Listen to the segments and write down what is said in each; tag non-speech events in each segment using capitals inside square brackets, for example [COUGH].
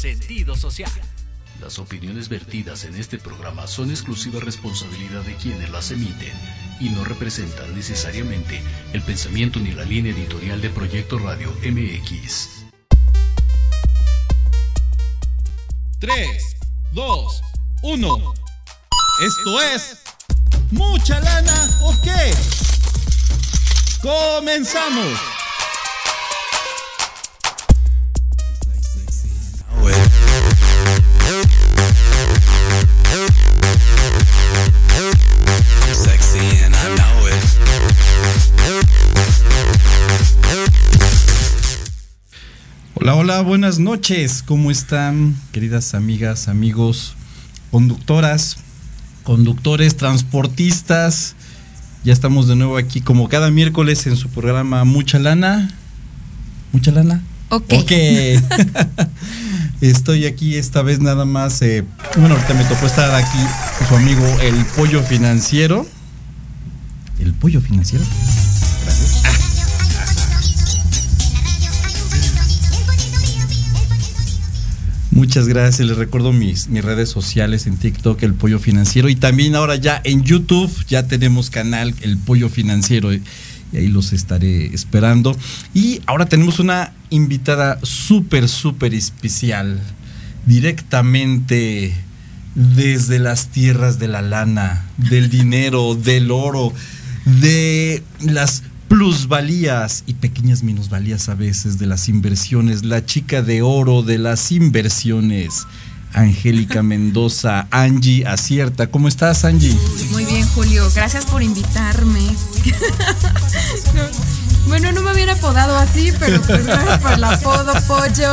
sentido social. Las opiniones vertidas en este programa son exclusiva responsabilidad de quienes las emiten y no representan necesariamente el pensamiento ni la línea editorial de Proyecto Radio MX. 3, 2, 1. Esto es... ¿Mucha lana o qué? ¡Comenzamos! Hola, hola, buenas noches. ¿Cómo están, queridas amigas, amigos, conductoras, conductores, transportistas? Ya estamos de nuevo aquí como cada miércoles en su programa Mucha Lana. ¿Mucha lana? Ok. Ok. [LAUGHS] Estoy aquí esta vez nada más. eh, bueno, ahorita me tocó estar aquí su amigo el pollo financiero. ¿El pollo financiero? Muchas gracias. Les recuerdo mis, mis redes sociales en TikTok, El Pollo Financiero. Y también ahora ya en YouTube ya tenemos canal El Pollo Financiero. Y ahí los estaré esperando. Y ahora tenemos una invitada súper, súper especial. Directamente desde las tierras de la lana, del dinero, del oro, de las plusvalías y pequeñas minusvalías a veces de las inversiones, la chica de oro de las inversiones, Angélica Mendoza, Angie Acierta. ¿Cómo estás, Angie? Muy bien, Julio. Gracias por invitarme. [LAUGHS] bueno, no me hubiera apodado así, pero pues gracias por el apodo, pollo.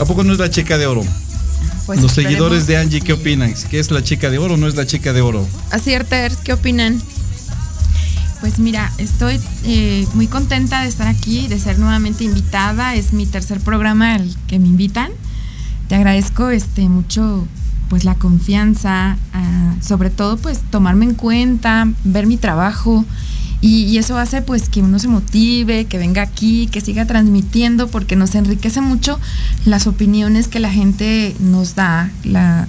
¿A poco no es la chica de oro? Pues Los esperemos. seguidores de Angie, ¿qué opinan? ¿Que es la chica de oro o no es la chica de oro? Acierters, ¿qué opinan? Pues mira, estoy eh, muy contenta de estar aquí, de ser nuevamente invitada. Es mi tercer programa al que me invitan. Te agradezco este mucho pues la confianza, ah, sobre todo pues tomarme en cuenta, ver mi trabajo y, y eso hace pues que uno se motive, que venga aquí, que siga transmitiendo porque nos enriquece mucho las opiniones que la gente nos da, la,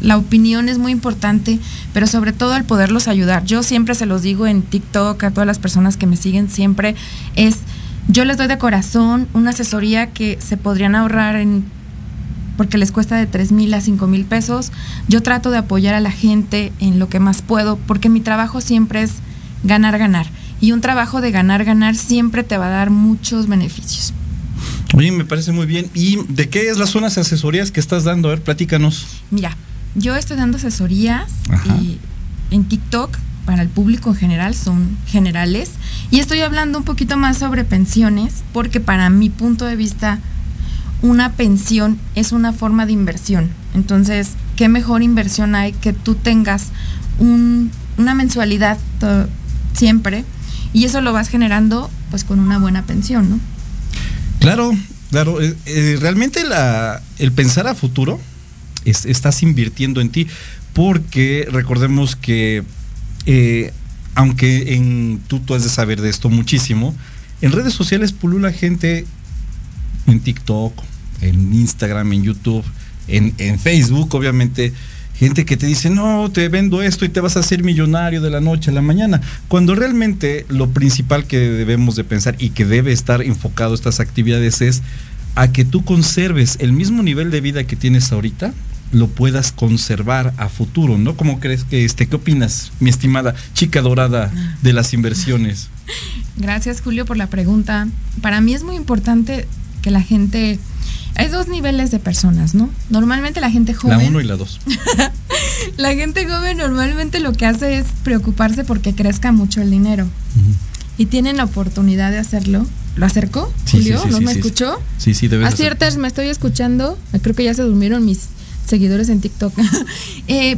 la opinión es muy importante, pero sobre todo el poderlos ayudar. Yo siempre se los digo en TikTok a todas las personas que me siguen, siempre es, yo les doy de corazón una asesoría que se podrían ahorrar en, porque les cuesta de 3 mil a 5 mil pesos. Yo trato de apoyar a la gente en lo que más puedo, porque mi trabajo siempre es ganar, ganar. Y un trabajo de ganar, ganar siempre te va a dar muchos beneficios. Oye, me parece muy bien. ¿Y de qué es las zonas de asesorías que estás dando? A ver, platícanos. Mira, yo estoy dando asesorías en TikTok para el público en general, son generales. Y estoy hablando un poquito más sobre pensiones, porque para mi punto de vista, una pensión es una forma de inversión. Entonces, ¿qué mejor inversión hay que tú tengas un- una mensualidad siempre? Y eso lo vas generando pues con una buena pensión, ¿no? Claro, claro. eh, eh, realmente la, el pensar a futuro, es- estás invirtiendo en ti, porque recordemos que, eh, aunque en, tú, tú has de saber de esto muchísimo, en redes sociales pulula gente en TikTok, en Instagram, en YouTube, en, en Facebook, obviamente, gente que te dice, no, te vendo esto y te vas a hacer millonario de la noche a la mañana. Cuando realmente lo principal que debemos de pensar y que debe estar enfocado estas actividades es a que tú conserves el mismo nivel de vida que tienes ahorita, lo puedas conservar a futuro, ¿no? ¿Cómo crees que este, qué opinas, mi estimada chica dorada de las inversiones? [LAUGHS] Gracias Julio por la pregunta. Para mí es muy importante que la gente... Hay dos niveles de personas, ¿no? Normalmente la gente La joven... uno y la dos. [LAUGHS] La gente joven normalmente lo que hace es preocuparse porque crezca mucho el dinero. Y tienen la oportunidad de hacerlo. ¿Lo acercó? Sí, Julio, sí, sí, ¿no me escuchó? Sí, sí, debes hacer. Aciertas, me estoy escuchando. Creo que ya se durmieron mis seguidores en TikTok. [LAUGHS] Eh,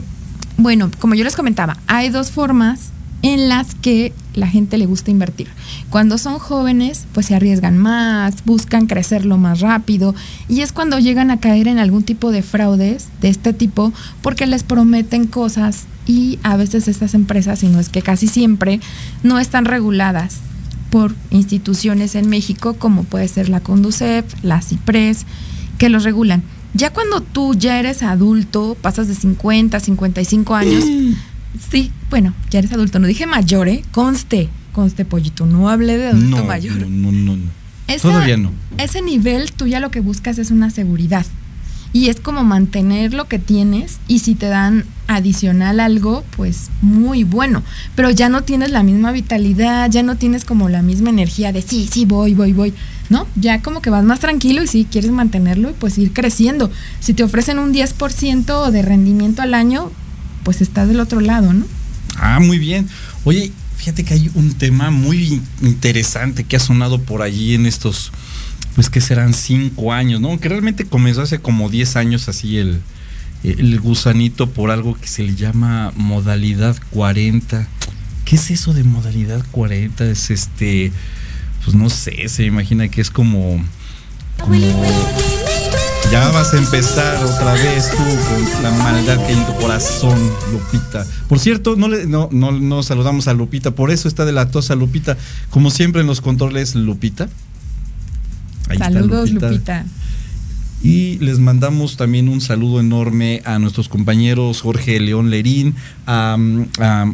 bueno, como yo les comentaba, hay dos formas en las que la gente le gusta invertir. Cuando son jóvenes, pues se arriesgan más, buscan crecerlo más rápido y es cuando llegan a caer en algún tipo de fraudes de este tipo porque les prometen cosas y a veces estas empresas, y no es que casi siempre, no están reguladas por instituciones en México, como puede ser la Conducef, la CIPRES, que los regulan. Ya cuando tú ya eres adulto, pasas de 50, 55 años, [GASPS] sí, bueno, ya eres adulto, no dije mayor, ¿eh? Conste, conste pollito, no hablé de adulto no, mayor. No, no, no. no. Esa- Todavía no. Ese nivel tú ya lo que buscas es una seguridad. Y es como mantener lo que tienes y si te dan adicional algo, pues muy bueno. Pero ya no tienes la misma vitalidad, ya no tienes como la misma energía de sí, sí, voy, voy, voy. ¿No? Ya como que vas más tranquilo y sí quieres mantenerlo y pues ir creciendo. Si te ofrecen un 10% de rendimiento al año, pues estás del otro lado, ¿no? Ah, muy bien. Oye, fíjate que hay un tema muy in- interesante que ha sonado por allí en estos, pues que serán cinco años, ¿no? Que realmente comenzó hace como 10 años así el, el gusanito por algo que se le llama modalidad 40. ¿Qué es eso de modalidad 40? Es este, pues no sé, se imagina que es como... como ya vas a empezar otra vez tú con la maldad que hay en tu corazón, Lupita. Por cierto, no, le, no, no, no saludamos a Lupita, por eso está de la tosa Lupita. Como siempre en los controles, Lupita. Ahí está Saludos, Lupita. Y les mandamos también un saludo enorme a nuestros compañeros Jorge León Lerín, a, a-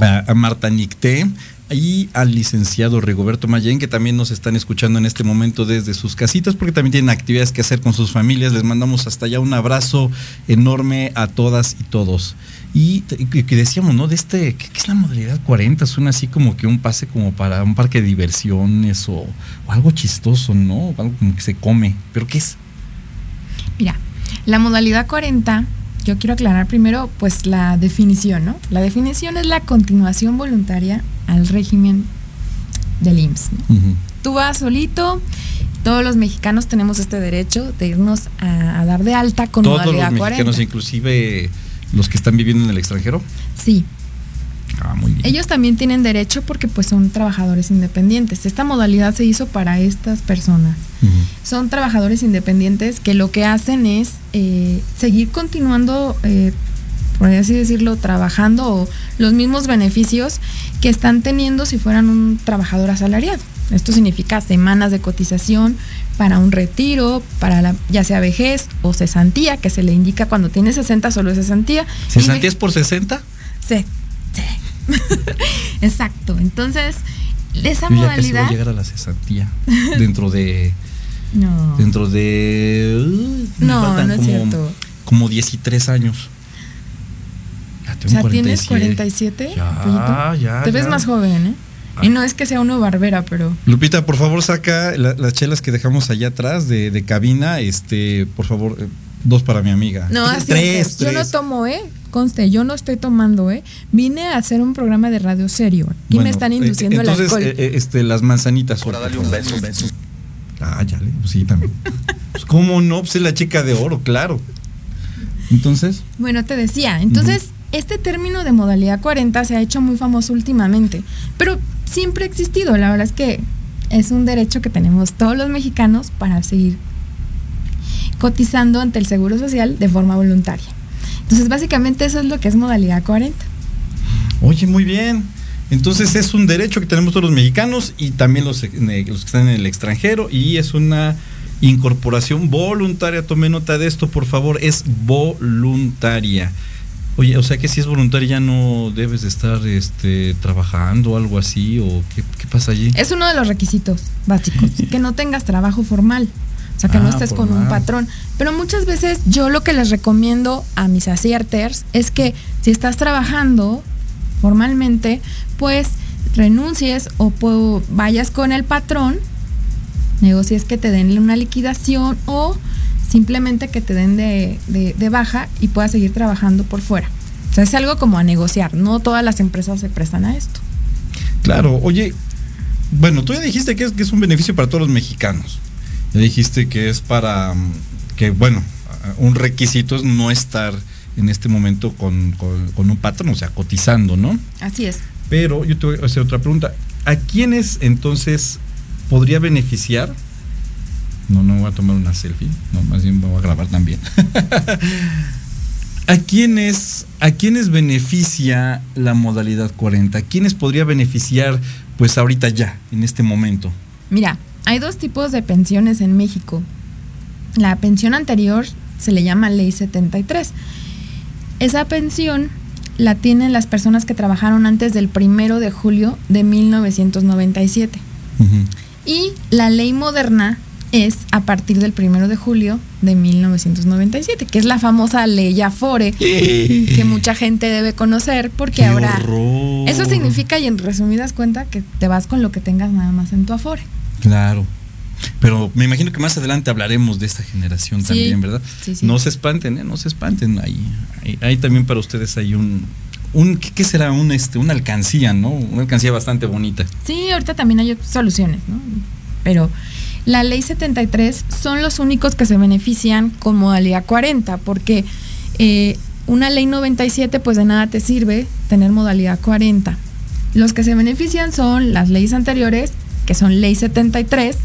a- a Marta Nicté y al licenciado Rigoberto Mayén, que también nos están escuchando en este momento desde sus casitas, porque también tienen actividades que hacer con sus familias. Les mandamos hasta allá un abrazo enorme a todas y todos. Y que decíamos, ¿no? De este, ¿qué, qué es la modalidad 40? Suena así como que un pase como para un parque de diversiones o, o algo chistoso, ¿no? Algo como que se come. ¿Pero qué es? Mira, la modalidad 40, yo quiero aclarar primero pues la definición, ¿no? La definición es la continuación voluntaria al régimen del IMSS. Tú vas solito, todos los mexicanos tenemos este derecho de irnos a, a dar de alta con Todos los modalidad mexicanos, 40. inclusive los que están viviendo en el extranjero. Sí, Ah, muy bien. ellos también tienen derecho porque pues son trabajadores independientes. Esta modalidad se hizo para estas personas. Son trabajadores independientes que lo que hacen es eh, seguir continuando, eh, por así decirlo, trabajando o los mismos beneficios que están teniendo si fueran un trabajador asalariado. Esto significa semanas de cotización para un retiro, para la, ya sea vejez o cesantía, que se le indica cuando tiene 60 solo es cesantía. ¿Cesantía es por 60? Sí, sí. [LAUGHS] Exacto. Entonces, esa Yo ya casi voy a modalidad. llegar a la cesantía. Dentro de. [LAUGHS] No. Dentro de. uh, No, no es como, cierto. Como 13 años. O sea, ¿tienes 47. 47? Ya, ya, Te ves ya. más joven, ¿eh? Ah. Y no es que sea uno barbera, pero... Lupita, por favor, saca la- las chelas que dejamos allá atrás de, de cabina. Este, por favor, eh, dos para mi amiga. No, Tres, así tres, es. Yo no tomo, ¿eh? Conste, yo no estoy tomando, ¿eh? Vine a hacer un programa de radio serio. Aquí Bueno, me están eh, induciendo entonces, el alcohol. eh, eh, este, las manzanitas. Ahora dale un beso, beso. Ah, ya, le- pues sí, también. Pues, ¿Cómo no? Pues es la chica de oro, claro. Entonces, Bueno, te decía, entonces, este término de modalidad 40 se ha hecho muy famoso últimamente, pero siempre ha existido. La verdad es que es un derecho que tenemos todos los mexicanos para seguir cotizando ante el Seguro Social de forma voluntaria. Entonces, básicamente eso es lo que es modalidad 40. oye, muy bien. Entonces es un derecho que tenemos todos los mexicanos y también los, eh, los que están en el extranjero y es una incorporación voluntaria. Tome nota de esto, por favor, es voluntaria. Oye, o sea que si es voluntaria ya no debes de estar este, trabajando o algo así o qué, qué pasa allí. Es uno de los requisitos básicos, que no tengas trabajo formal. O sea, que no Ah, estés con un patrón. Pero muchas veces yo lo que les recomiendo a mis acierters es que si estás trabajando formalmente, pues renuncies o po- vayas con el patrón, negocies que te den una liquidación o simplemente que te den de, de- de baja y puedas seguir trabajando por fuera. O sea, es algo como a negociar. No todas las empresas se prestan a esto. Claro, oye, bueno, tú ya dijiste que es, que es un beneficio para todos los mexicanos. Ya dijiste que es para, mm, que bueno, un requisito es no estar en este momento con, con- con un patrón, o sea, cotizando, ¿no? Así es. Pero yo te voy a hacer otra pregunta. ¿A quiénes entonces podría beneficiar? No, no voy a tomar una selfie, no, más bien voy a grabar también. [LAUGHS] ¿A quiénes, ¿A quiénes beneficia la modalidad 40? ¿A quiénes podría beneficiar pues ahorita ya, en este momento? Mira, hay dos tipos de pensiones en México. La pensión anterior se le llama Ley 73. Esa pensión la tienen las personas que trabajaron antes del primero de julio de 1997. Y la ley moderna es a partir del primero de julio de 1997, que es la famosa ley Afore, que mucha gente debe conocer, porque ahora eso significa, y en resumidas cuentas, que te vas con lo que tengas nada más en tu Afore. Claro. Pero me imagino que más adelante hablaremos de esta generación también, ¿verdad? Sí, sí. No se espanten, ¿eh? no se espanten. Ahí, ahí, también para ustedes hay un, un ¿qué, será? Un, este, una alcancía, ¿no? Una alcancía bastante bonita. Sí, ahorita también hay soluciones, ¿no? Pero la ley 73 son los únicos que se benefician con modalidad 40, porque eh, una ley 97 pues de nada te sirve tener modalidad 40. Los que se benefician son las leyes anteriores, que son ley 73,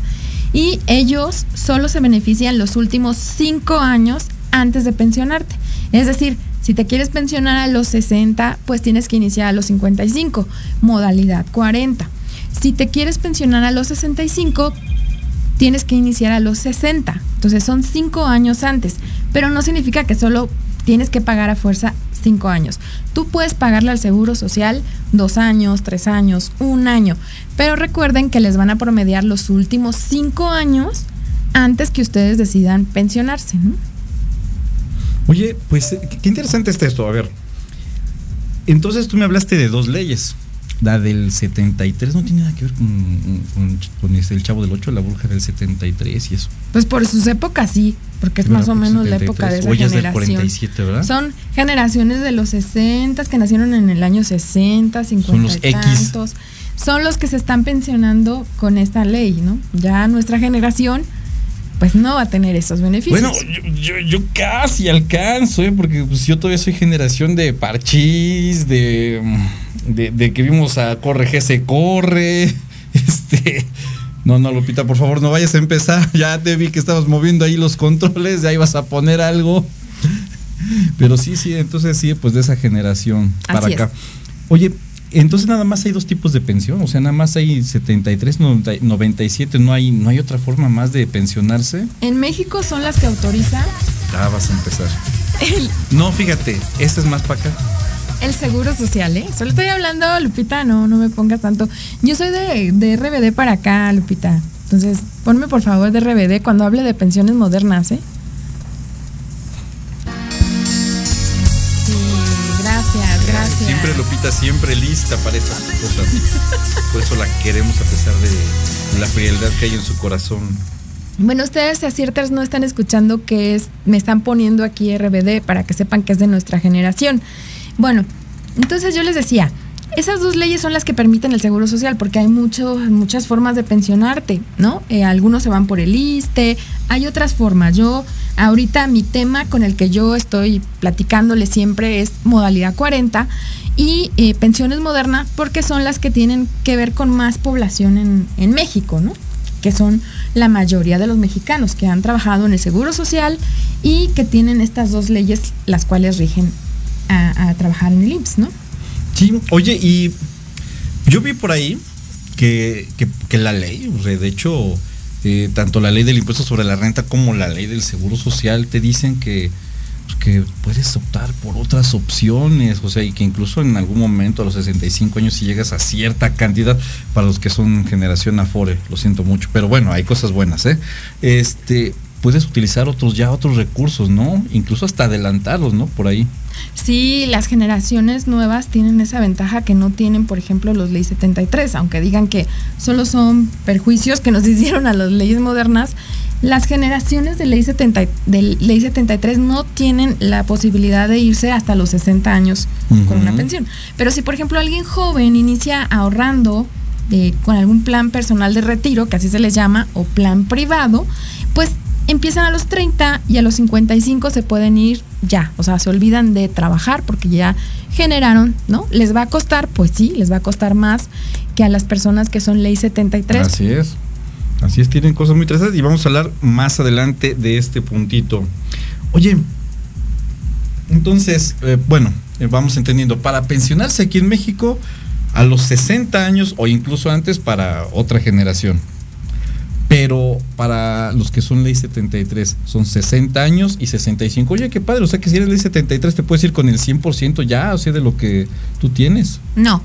y ellos solo se benefician los últimos cinco años antes de pensionarte. Es decir, si te quieres pensionar a los 60, pues tienes que iniciar a los 55, modalidad 40. Si te quieres pensionar a los 65, tienes que iniciar a los 60. Entonces son cinco años antes, pero no significa que solo tienes que pagar a fuerza cinco años. Tú puedes pagarle al Seguro Social dos años, tres años, un año, pero recuerden que les van a promediar los últimos cinco años antes que ustedes decidan pensionarse. Oye, pues qué interesante está esto. A ver, entonces tú me hablaste de dos leyes. La del 73 no tiene nada que ver con, este, el chavo del 8, la bruja del 73 y eso. Pues por sus épocas sí, porque es más o menos la época de esa generación. 47, ¿verdad? Son generaciones de los 60 que nacieron en el año 60, 50 Son los X. Son los que se están pensionando con esta ley, ¿no? Ya nuestra generación pues no va a tener esos beneficios. Bueno, yo, casi alcanzo, ¿eh? porque pues, yo todavía soy generación de parchís, de, de, que vimos a Corre G se corre. [LAUGHS] Este. No, no, Lupita, por favor, no vayas a empezar. [LAUGHS] Ya te vi que estabas moviendo ahí los controles, ya ibas a poner algo. [LAUGHS] Pero sí, sí, entonces sí, pues de esa generación para acá. Oye, entonces nada más hay dos tipos de pensión, o sea, nada más hay 73, 97, no hay no hay otra forma más de pensionarse. En México son las que autorizan. Ya vas a empezar. No, fíjate, este es más para acá. El seguro social, ¿eh? Solo estoy hablando, Lupita, no, no me pongas tanto. Yo soy de, de RBD para acá, Lupita. Entonces, ponme por favor de RBD cuando hable de pensiones modernas, ¿eh? Siempre Lupita, siempre lista para estas cosas. [LAUGHS] Por eso la queremos a pesar de la frialdad que hay en su corazón. Bueno, ustedes a ciertas no están escuchando que es, me están poniendo aquí RBD para que sepan que es de nuestra generación. Bueno, entonces yo les decía, esas dos leyes son las que permiten el seguro social, porque hay mucho, muchas formas de pensionarte, ¿no? Eh, algunos se van por el ISTE, hay otras formas. Yo, ahorita mi tema con el que yo estoy platicándole siempre es modalidad 40 y eh, pensiones modernas, porque son las que tienen que ver con más población en, en México, ¿no? que son la mayoría de los mexicanos que han trabajado en el Seguro Social y que tienen estas dos leyes las cuales rigen a, trabajar en el IMSS, ¿no? Sí, oye, y yo vi por ahí que, la ley, de hecho, eh, tanto la ley del impuesto sobre la renta como la ley del seguro social te dicen que, pues, que puedes optar por otras opciones, o sea, y que incluso en algún momento a los 65 años si llegas a cierta cantidad para los que son generación Afore, lo siento mucho, pero bueno, hay cosas buenas, ¿eh? Este, puedes utilizar otros ya otros recursos, ¿no? Incluso hasta adelantarlos, ¿no? Por ahí. Sí, las generaciones nuevas tienen esa ventaja que no tienen, por ejemplo, los leyes 73, aunque digan que solo son perjuicios que nos [LAUGHS] hicieron a las leyes modernas. Las generaciones de ley, 70, de ley 73 no tienen la posibilidad de irse hasta los 60 años con una pensión. Pero si, por ejemplo, alguien joven inicia ahorrando de, con algún plan personal de retiro, que así se les llama, o plan privado, pues empiezan a los 30 y a los 55 se pueden ir ya, o sea, se olvidan de trabajar porque ya generaron, ¿no? ¿Les va a costar? Pues sí, les va a costar más que a las personas que son ley 73. Así es. Así es, tienen cosas muy interesantes y vamos a hablar más adelante de este puntito. Oye, entonces, eh, bueno, eh, vamos entendiendo, para pensionarse aquí en México a los 60 años o incluso antes para otra generación. Pero para los que son ley 73 son 60 años y 65. Oye, qué padre, o sea que si eres ley 73 te puedes ir con el 100% ya, o sea, de lo que tú tienes. No.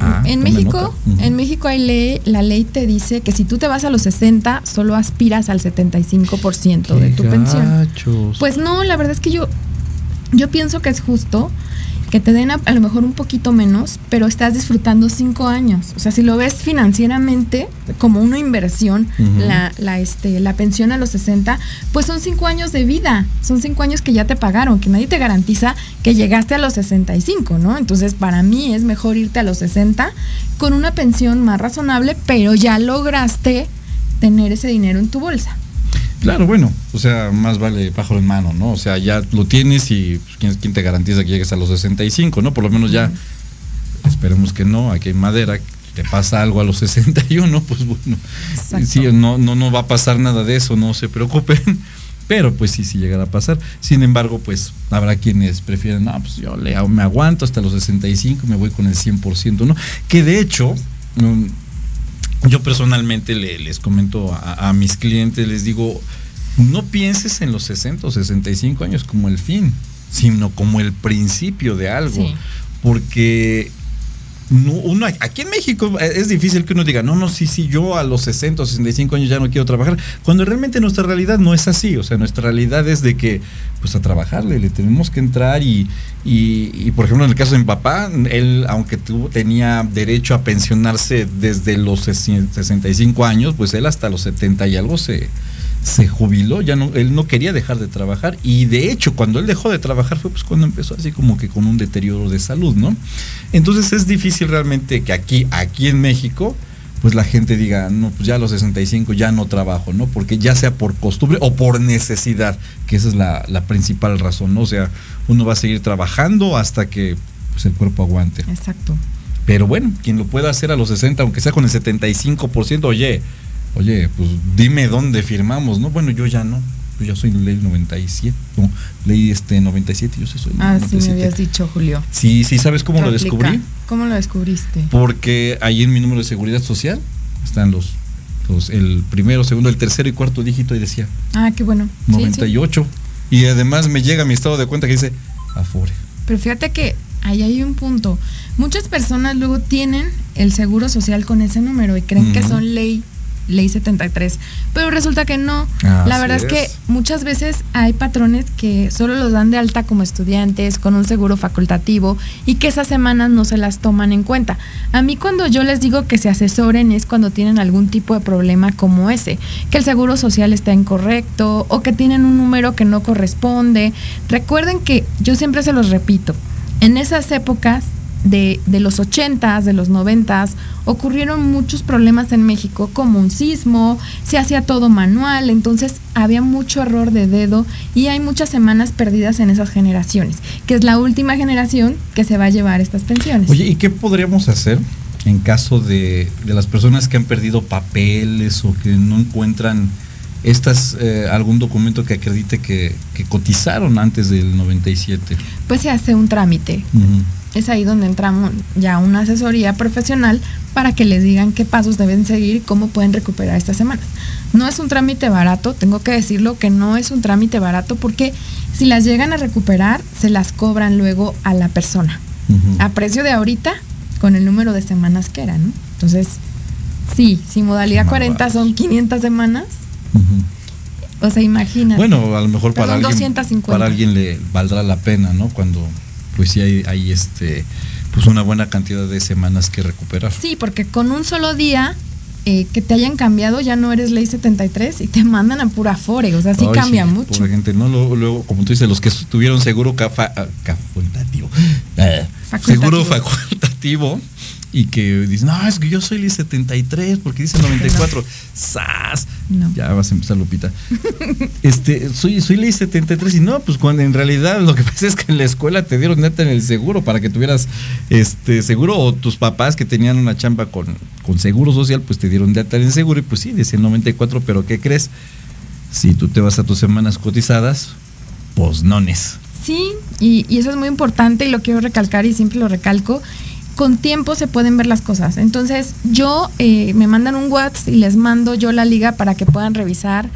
Ah, en México, nota. Ujú. en México hay ley, la ley te dice que si tú te vas a los 60, solo aspiras al 75% de tu Qué pensión. gachos. Pues no, la verdad es que yo, yo pienso que es justo que te den a, a lo mejor un poquito menos, pero estás disfrutando cinco años. O sea, si lo ves financieramente como una inversión, la, la, este, la pensión a los 60, pues son cinco años de vida, son cinco años que ya te pagaron, que nadie te garantiza que llegaste a los 65, ¿no? Entonces, para mí es mejor irte a los 60 con una pensión más razonable, pero ya lograste tener ese dinero en tu bolsa. Claro, bueno, o sea, más vale pájaro en mano, ¿no? O sea, ya lo tienes y pues, ¿quién, quién te garantiza que llegues a los 65, ¿no? Por lo menos ya, esperemos que no, aquí hay madera, te pasa algo a los 61, [LAUGHS] pues bueno, Exacto. sí, no, no, no va a pasar nada de eso, no se preocupen, [LAUGHS] pero pues sí, sí llegará a pasar. Sin embargo, pues habrá quienes prefieren, no, pues yo le, me aguanto hasta los 65 y me voy con el 100%, ¿no? Que de hecho... mm, yo personalmente le- les comento a, a mis clientes, les digo, no pienses en los 60 o 65 años como el fin, sino como el principio de algo. Sí. Porque no, uno aquí en México eh, es difícil que uno diga, no, no, sí, sí, yo a los 60 o 65 años ya no quiero trabajar, cuando realmente nuestra realidad no es así, o sea, nuestra realidad es de que, pues a trabajarle, le tenemos que entrar y, y, y, por ejemplo, en el caso de mi papá, él, aunque tuvo, tenía derecho a pensionarse desde los 65 años, pues él hasta los 70 y algo se, se jubiló, ya no, él no quería dejar de trabajar y de hecho cuando él dejó de trabajar fue pues cuando empezó así como que con un deterioro de salud, ¿no? Entonces es difícil realmente que aquí, aquí en México, pues la gente diga, no, pues ya a los 65 ya no trabajo, ¿no? Porque ya sea por costumbre o por necesidad, que esa es la, la principal razón, ¿no? O sea, uno va a seguir trabajando hasta que pues, el cuerpo aguante. Exacto. Pero bueno, quien lo pueda hacer a los 60, aunque sea con el 75%, oye, oye, pues dime dónde firmamos, ¿no? Bueno, yo ya no. Yo ya soy ley 97, no, ley este 97, yo sí soy Ah, sí, me 97. habías dicho, Julio. Sí, sí, ¿sabes cómo lo descubrí? ¿Cómo lo descubriste? Porque ahí en mi número de seguridad social están los, los el primero, segundo, el tercero y cuarto dígito y decía Ah, qué bueno. Sí, sí. 98. Y además me llega mi estado de cuenta que dice Afore. Pero fíjate que ahí hay un punto. Muchas personas luego tienen el seguro social con ese número y creen que son ley ley 73, pero resulta que no. La verdad es que es. muchas veces hay patrones que solo los dan de alta como estudiantes con un seguro facultativo y que esas semanas no se las toman en cuenta. A mí cuando yo les digo que se asesoren es cuando tienen algún tipo de problema como ese, que el seguro social está incorrecto o que tienen un número que no corresponde. Recuerden que yo siempre se los repito, en esas épocas de, de los 80s, de los 90s, ocurrieron muchos problemas en México, como un sismo, se hacía todo manual, entonces había mucho error de dedo y hay muchas semanas perdidas en esas generaciones, que es la última generación que se va a llevar estas pensiones. Oye, ¿y qué podríamos hacer en caso de, de las personas que han perdido papeles o que no encuentran estas eh, algún documento que acredite que, que cotizaron antes del 97? Pues se hace un trámite. Es ahí donde entramos ya una asesoría profesional para que les digan qué pasos deben seguir y cómo pueden recuperar estas semanas. No es un trámite barato, tengo que decirlo que no es un trámite barato porque si las llegan a recuperar, se las cobran luego a la persona. A precio de ahorita, con el número de semanas que era, ¿no? Entonces, sí, si modalidad Más 40 baratos. son 500 semanas, o sea, imagina. Bueno, a lo mejor para alguien, 250. para alguien le valdrá la pena, ¿no? Cuando pues sí hay, hay este pues una buena cantidad de semanas que recuperar. Sí, porque con un solo día eh, que te hayan cambiado ya no eres ley 73 y te mandan a pura fore, o sea, sí Ay, cambia mucho. Pobre gente, ¿no? Luego, luego, como tú dices, los que tuvieron seguro cafa- ah, facultativo, eh, Facultativo. seguro facultativo, y que dicen, no, es que yo soy el 73 porque dice 94. ¡Sas! No. Ya vas a empezar, Lupita. [LAUGHS] este, soy, soy ley 73 y no, pues cuando en realidad lo que [LAUGHS] pasa es que en la escuela te dieron neta en el seguro para que tuvieras este seguro o tus papás que tenían una chamba con, con seguro social, pues te dieron neta en el seguro y pues sí, dice 94, pero ¿qué crees? Si tú te vas a tus semanas cotizadas, pues nones. Sí, y, y eso es muy importante y lo quiero recalcar y siempre lo recalco. Con tiempo se pueden ver las cosas. Entonces, yo eh, me mandan un WhatsApp y les mando yo la liga para que puedan revisar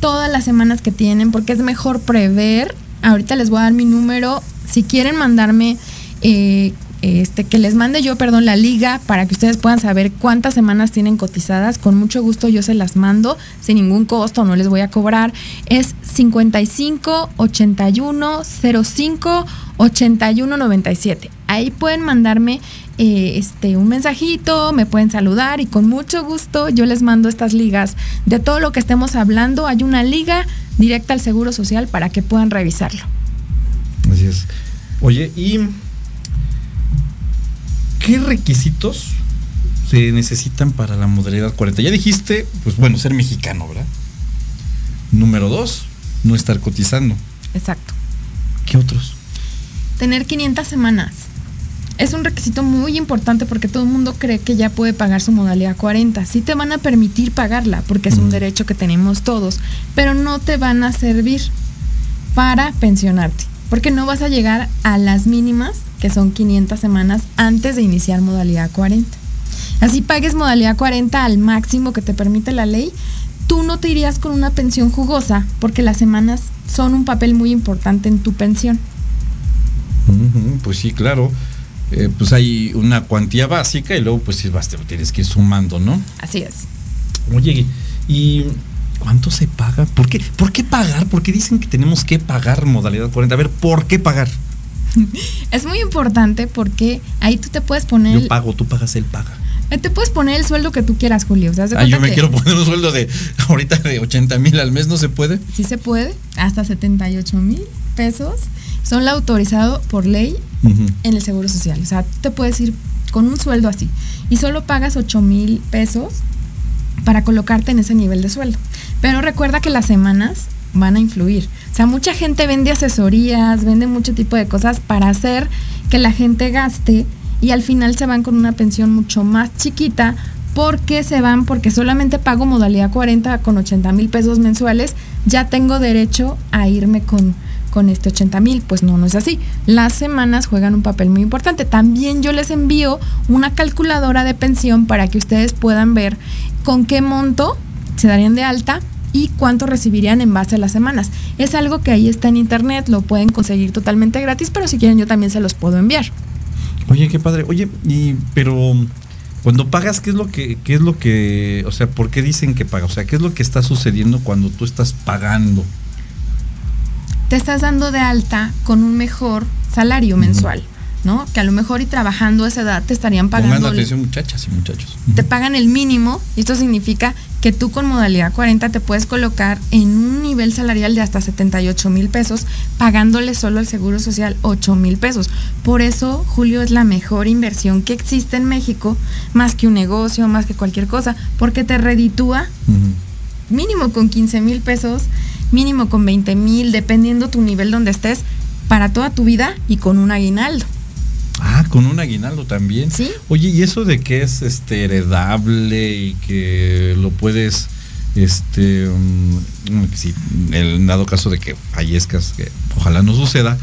todas las semanas que tienen, porque es mejor prever. Ahorita les voy a dar mi número. Si quieren mandarme eh, este, que les mande yo, perdón, la liga para que ustedes puedan saber cuántas semanas tienen cotizadas. Con mucho gusto yo se las mando sin ningún costo, no les voy a cobrar. Es 55 81 05 81 97. Ahí pueden mandarme eh, este, un mensajito, me pueden saludar y con mucho gusto yo les mando estas ligas de todo lo que estemos hablando. Hay una liga directa al Seguro Social para que puedan revisarlo. Así es. Oye, y ¿qué requisitos se necesitan para la modalidad 40? Ya dijiste, pues bueno, ser mexicano, ¿verdad? Número dos, no estar cotizando. Exacto. ¿Qué otros? Tener 500 semanas. Es un requisito muy importante porque todo el mundo cree que ya puede pagar su modalidad 40. Sí te van a permitir pagarla porque es un derecho que tenemos todos, pero no te van a servir para pensionarte porque no vas a llegar a las mínimas, que son 500 semanas, antes de iniciar modalidad 40. Así pagues modalidad 40 al máximo que te permite la ley, tú no te irías con una pensión jugosa, porque las semanas son un papel muy importante en tu pensión. pues sí, claro. Eh, pues hay una cuantía básica y luego pues vas, te tienes que ir sumando, ¿no? Así es. Oye, y ¿Cuánto se paga? ¿Por qué, ¿Por qué pagar? ¿Por qué dicen que tenemos que pagar modalidad 40? A ver, ¿por qué pagar? [LAUGHS] Es muy importante porque ahí tú te puedes poner. Yo pago, tú pagas, él paga. Te puedes poner el sueldo que tú quieras, Julio. ah, yo me quiero poner un sueldo de [LAUGHS] ahorita de 80 mil al mes, ¿no se puede? Sí se puede, hasta 78 mil pesos. Son la autorizado por ley en el Seguro Social. O sea, tú te puedes ir con un sueldo así y solo pagas 8 mil pesos para colocarte en ese nivel de sueldo. Pero recuerda que las semanas van a influir. O sea, mucha gente vende asesorías, vende mucho tipo de cosas para hacer que la gente gaste y al final se van con una pensión mucho más chiquita porque se van porque solamente pago modalidad 40 con 80 mil pesos mensuales, ya tengo derecho a irme con, con este 80 mil. Pues no, no es así. Las semanas juegan un papel muy importante. También yo les envío una calculadora de pensión para que ustedes puedan ver con qué monto se darían de alta y cuánto recibirían en base a las semanas. Es algo que ahí está en internet, lo pueden conseguir totalmente gratis, pero si quieren yo también se los puedo enviar. Oye, qué padre. Oye, y pero cuando pagas, ¿qué es lo que qué es lo que, o sea, por qué dicen que paga? O sea, ¿qué es lo que está sucediendo cuando tú estás pagando? Te estás dando de alta con un mejor salario mensual. ¿no? Que a lo mejor y trabajando a esa edad te estarían pagando. Pongan atención, muchachas y muchachos. Te pagan el mínimo, y esto significa que tú con modalidad 40 te puedes colocar en un nivel salarial de hasta 78 mil pesos, pagándole solo al Seguro Social 8 mil pesos. Por eso, Julio, es la mejor inversión que existe en México, más que un negocio, más que cualquier cosa, porque te reditúa mínimo con 15 mil pesos, mínimo con 20 mil, dependiendo tu nivel donde estés, para toda tu vida y con un aguinaldo. Ah, con un aguinaldo también. Sí. Oye, ¿y eso de que es este heredable y que lo puedes este um, si en dado caso de que fallezcas, que ojalá no suceda,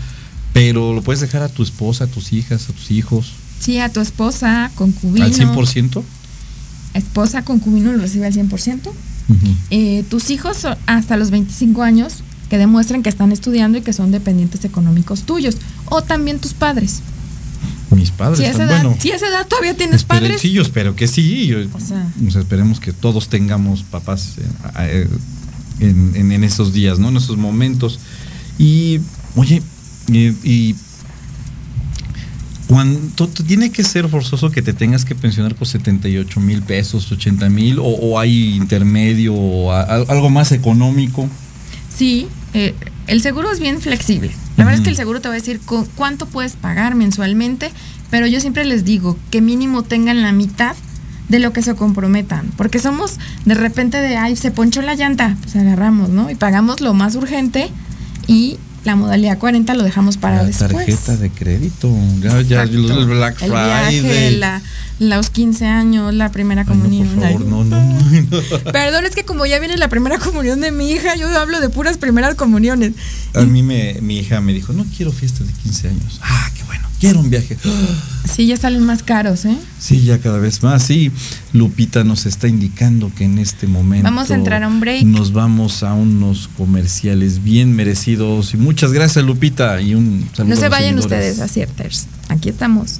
pero lo puedes dejar a tu esposa, a tus hijas, a tus hijos. Sí, a tu esposa, concubino. ¿Al 100%? Esposa, concubino lo recibe al 100%. Eh, tus hijos hasta los 25 años que demuestren que están estudiando y que son dependientes económicos tuyos. O también tus padres. Mis padres. Si esa, edad, si esa edad todavía tienes padres. Sí, yo espero que sí. o sea, esperemos que todos tengamos papás eh, en, en, esos días, ¿no? En esos momentos. Y, oye, y, cuando tiene que ser forzoso que te tengas que pensionar con 78 mil pesos, 80 mil, o, hay intermedio, o algo más económico. Sí, eh, el seguro es bien flexible. La verdad es que el seguro te va a decir cuánto puedes pagar mensualmente, pero yo siempre les digo que mínimo tengan la mitad de lo que se comprometan, porque somos de repente de, ay, se ponchó la llanta, pues agarramos, ¿no? Y pagamos lo más urgente y la modalidad 40 lo dejamos para la después. tarjeta de crédito, ya, ya el Black Friday. los 15 años, la primera comunión. no, por favor, no, no, Perdón, es que como ya viene la primera comunión de mi hija, yo hablo de puras primeras comuniones. A mí me, mi hija me dijo, no quiero fiesta de 15 años. Ah, bueno. quiero un viaje. Sí, ya salen más caros, ¿eh? Sí, ya cada vez más. Sí, Lupita nos está indicando que en este momento. Vamos a entrar a un break. Nos vamos a unos comerciales bien merecidos. Y muchas gracias, Lupita. Y un saludo. No se a vayan seguidores. ustedes, acierters. Aquí estamos.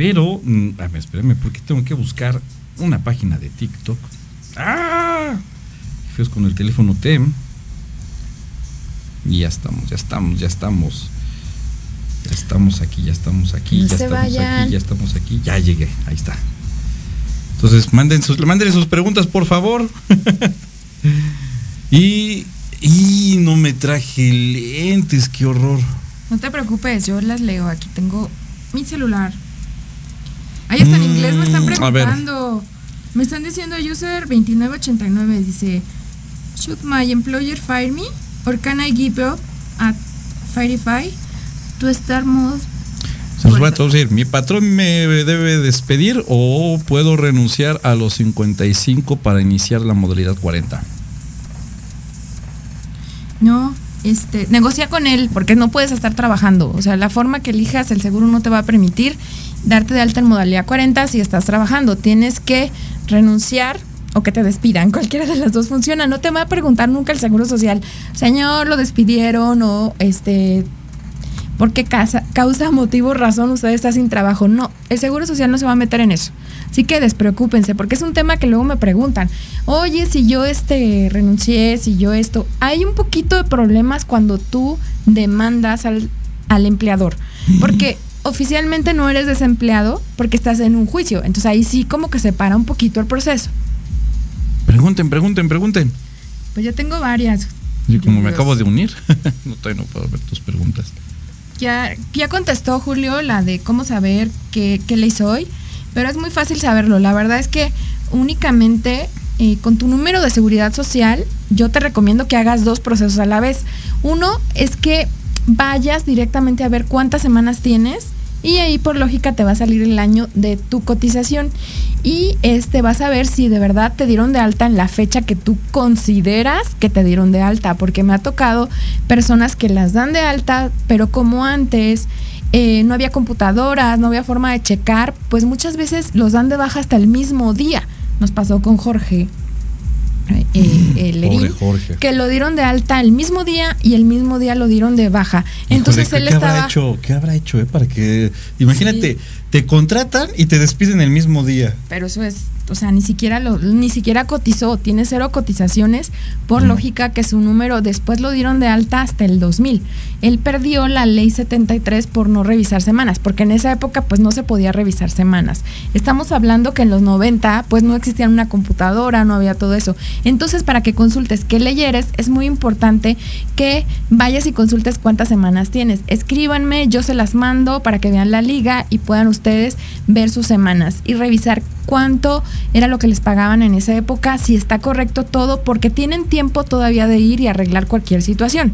Pero, mm, a ver, espérame, porque tengo que buscar una página de TikTok. ¡Ah! Feos con el teléfono TEM. Y ya estamos, ya estamos, ya estamos. Ya estamos aquí, ya estamos aquí, No ya estamos vayan. aquí, ya estamos aquí. Ya llegué, ahí está. Entonces, manden sus, manden sus preguntas, por favor. [LAUGHS] y, y no me traje lentes, qué horror. No te preocupes, yo las leo. Aquí tengo mi celular. Ahí está en inglés, me están Mm, preguntando. Me están diciendo user 2989. Dice: Should my employer fire me? Or can I give up at Firefly to start mode? Se los voy a traducir. ¿Mi patrón me debe despedir o puedo renunciar a los 55 para iniciar la modalidad 40? No, este, negocia con él porque no puedes estar trabajando. O sea, la forma que elijas el seguro no te va a permitir darte de alta en modalidad 40 si estás trabajando. Tienes que renunciar o que te despidan. [LAUGHS] Cualquiera de las dos funciona. No te va a preguntar nunca el seguro social, señor, lo despidieron o este por qué causa, causa, motivo, razón usted está sin trabajo. No, el seguro social no se va a meter en eso. Así que despreocúpense, porque es un tema que luego me preguntan. Oye, si yo este renuncié, si yo esto. Hay un poquito de problemas cuando tú demandas al, al empleador. Porque [LAUGHS] oficialmente no eres desempleado porque estás en un juicio. Entonces ahí sí como que se para un poquito el proceso. Pregunten, pregunten, pregunten. Pues yo tengo varias. Y como me acabo de unir, [LAUGHS] no, todavía no puedo ver tus preguntas. ya, ya contestó Julio la de cómo saber qué, qué ley soy, pero es muy fácil saberlo. La verdad es que únicamente eh, con tu número de seguridad social, yo te recomiendo que hagas dos procesos a la vez. Uno es que vayas directamente a ver cuántas semanas tienes y ahí por lógica te va a salir el año de tu cotización y este vas a ver si de verdad te dieron de alta en la fecha que tú consideras que te dieron de alta, porque me ha tocado personas que las dan de alta, pero como antes eh, no había computadoras, no había forma de checar, pues muchas veces los dan de baja hasta el mismo día. Nos pasó con Jorge, eh, Lerín, Jorge. que lo dieron de alta el mismo día y el mismo día lo dieron de baja. Entonces Híjole, él ¿qué, qué estaba... habrá hecho? ¿Qué habrá hecho, eh? Para que. Imagínate, te contratan y te despiden el mismo día. Pero eso es, o sea, ni siquiera lo, ni siquiera cotizó, tiene cero cotizaciones, por lógica que su número después lo dieron de alta hasta el 2000. Él perdió la ley 73 por no revisar semanas, porque en esa época pues no se podía revisar semanas. Estamos hablando que en los 90 pues no existía una computadora, no había todo eso. Entonces, para que consultes qué ley eres, es muy importante que vayas y consultes cuántas semanas tienes. Escríbanme, yo se las mando para que vean la liga y puedan ustedes ver sus semanas y revisar cuánto era lo que les pagaban en esa época, si está correcto todo, porque tienen tiempo todavía de ir y arreglar cualquier situación.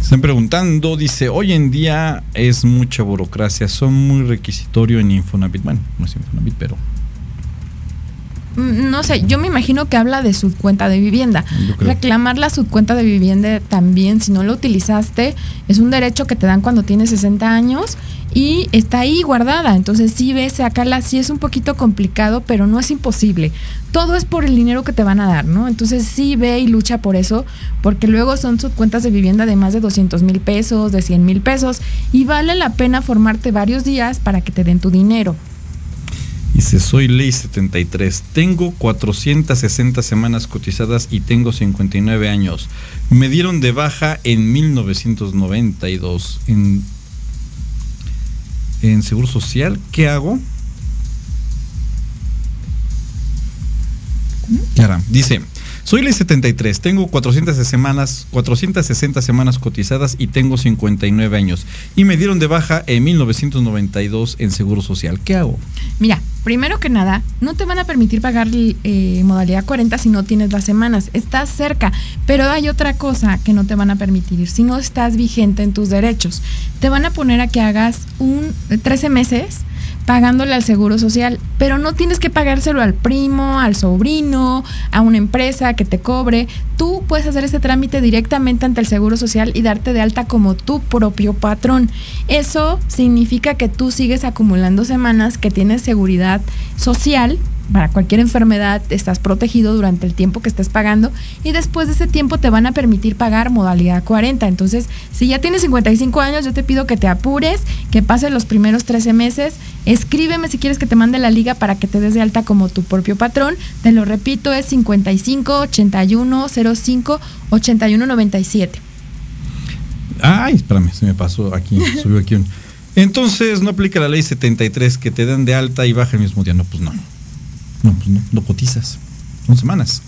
Están preguntando, dice, hoy en día es mucha burocracia, son muy requisitorio en Infonavit. Bueno, no es Infonavit, pero No sé, yo me imagino que habla de su cuenta de vivienda. Reclamar la subcuenta de vivienda también, si no lo utilizaste, es un derecho que te dan cuando tienes 60 años y está ahí guardada. Entonces, sí ves, sacarla, sí es un poquito complicado, pero no es imposible. Todo es por el dinero que te van a dar, ¿no? Entonces, sí ve y lucha por eso, porque luego son subcuentas de vivienda de más de 200 mil pesos, de 100 mil pesos, y vale la pena formarte varios días para que te den tu dinero. Dice, soy ley 73, tengo 460 semanas cotizadas y tengo 59 años. Me dieron de baja en 1992 en, en Seguro Social. ¿Qué hago? Clara, dice, soy ley 73, tengo 400 semanas, 460 semanas cotizadas y tengo 59 años. Y me dieron de baja en 1992 en Seguro Social. ¿Qué hago? Mira, primero que nada, no te van a permitir pagar eh, modalidad 40 si no tienes las semanas. Estás cerca, pero hay otra cosa que no te van a permitir si no estás vigente en tus derechos. Te van a poner a que hagas un 13 meses pagándole al seguro social, pero no tienes que pagárselo al primo, al sobrino, a una empresa que te cobre. Tú puedes hacer ese trámite directamente ante el seguro social y darte de alta como tu propio patrón. Eso significa que tú sigues acumulando semanas, que tienes seguridad social para cualquier enfermedad estás protegido durante el tiempo que estés pagando y después de ese tiempo te van a permitir pagar modalidad 40. Entonces, si ya tienes 55 años, yo te pido que te apures, que pases los primeros 13 meses. Escríbeme si quieres que te mande la liga para que te des de alta como tu propio patrón. Te lo repito, es 55 81 05 81 97. Ay, espérame, se me pasó aquí, [LAUGHS] subió aquí un. Entonces, no aplica la ley 73 que te dan de alta y baja el mismo día. No, pues no. No, pues no, no cotizas. Son semanas.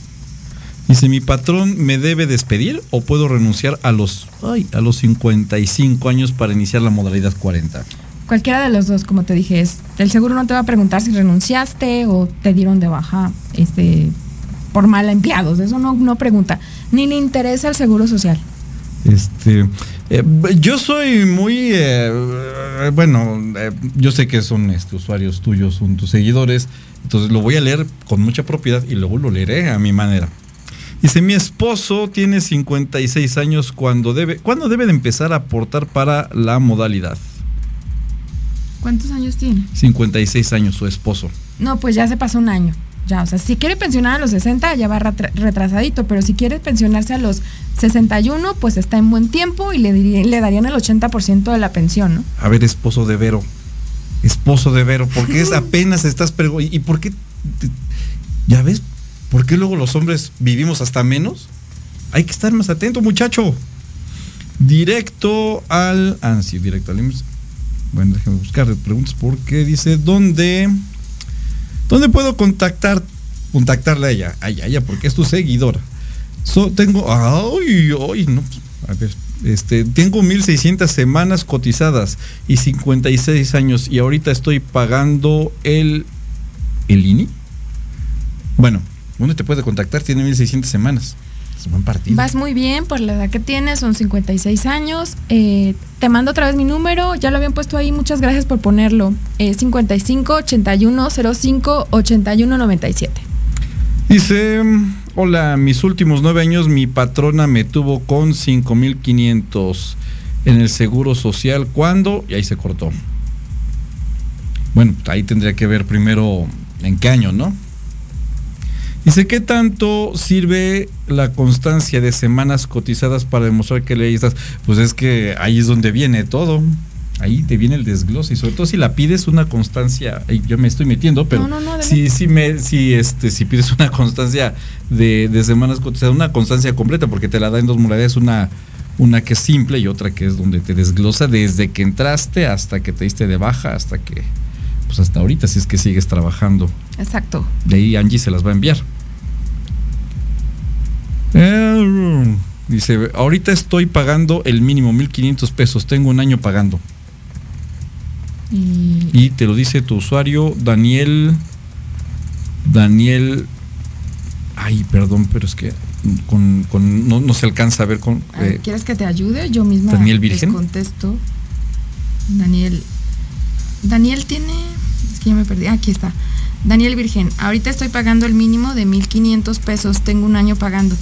Dice, ¿mi patrón me debe despedir o puedo renunciar a los, ay, a los 55 años para iniciar la modalidad 40? Cualquiera de los dos, como te dije, es, el seguro no te va a preguntar si renunciaste o te dieron de baja este, por mal empleados. Eso no, no pregunta. Ni le interesa el seguro social. Este, eh, yo soy muy, eh, bueno, eh, yo sé que son este, usuarios tuyos, son tus seguidores, entonces lo voy a leer con mucha propiedad y luego lo leeré a mi manera. Dice, mi esposo tiene 56 años cuando debe, ¿cuándo debe de empezar a aportar para la modalidad? ¿Cuántos años tiene? 56 años su esposo. No, pues ya se pasó un año. Ya, o sea, si quiere pensionar a los 60 ya va retra- retrasadito, pero si quiere pensionarse a los 61, pues está en buen tiempo y le, darían el 80% de la pensión, ¿no? A ver, esposo de Vero. Esposo de Vero, ¿por qué es [LAUGHS] apenas estás preguntando? ¿Y por qué? te- ¿Ya ves? ¿Por qué luego los hombres vivimos hasta menos? Hay que estar más atento, muchacho. Directo al. Ah, sí, directo al. Bueno, déjame buscar preguntas porque dice: ¿Dónde? ¿Dónde puedo contactar? Contactarle a ella. A ella, a ella, porque es tu seguidora. Tengo. Ay, ay, no. pues, a ver, Este, tengo 1600 semanas cotizadas y 56 años y ahorita estoy pagando el el INI. Bueno, ¿dónde te puede contactar? Tiene 1600 semanas. Es un buen partido. Vas muy bien por la edad que tienes, son 56 años. Eh, te mando otra vez mi número, ya lo habían puesto ahí, muchas gracias por ponerlo. Eh, 55 81 05 81 97. Dice, hola, mis últimos nueve años mi patrona me tuvo con 5.500 en el Seguro Social. ¿Cuándo? Y ahí se cortó. Bueno, ahí tendría que ver primero en qué año, ¿no? Dice, ¿qué tanto sirve la constancia de semanas cotizadas para demostrar que le estás? Pues es que ahí es donde viene todo. Ahí te viene el desglose y sobre todo si la pides una constancia, yo me estoy metiendo, pero No, no, no, si, si, me, si, este, si pides una constancia de, de semanas cotizadas, una constancia completa, porque te la da en dos modalidades, una, una que es simple y otra que es donde te desglosa desde que entraste hasta que te diste de baja, hasta que, pues hasta ahorita, si es que sigues trabajando. Exacto. De ahí Angie se las va a enviar. Eh, Dice, ahorita estoy pagando el mínimo 1500 pesos, tengo un año pagando. Y Y te lo dice tu usuario, Daniel. Daniel. Ay, perdón, pero es que con, con- no, no se alcanza a ver con. eh, ¿Quieres que te ayude? Yo misma Daniel Virgen. les contesto. Daniel. Daniel tiene. Es que ya me perdí. Aquí está. Daniel Virgen. Ahorita estoy pagando el mínimo de 1.500 pesos. Tengo un año pagando.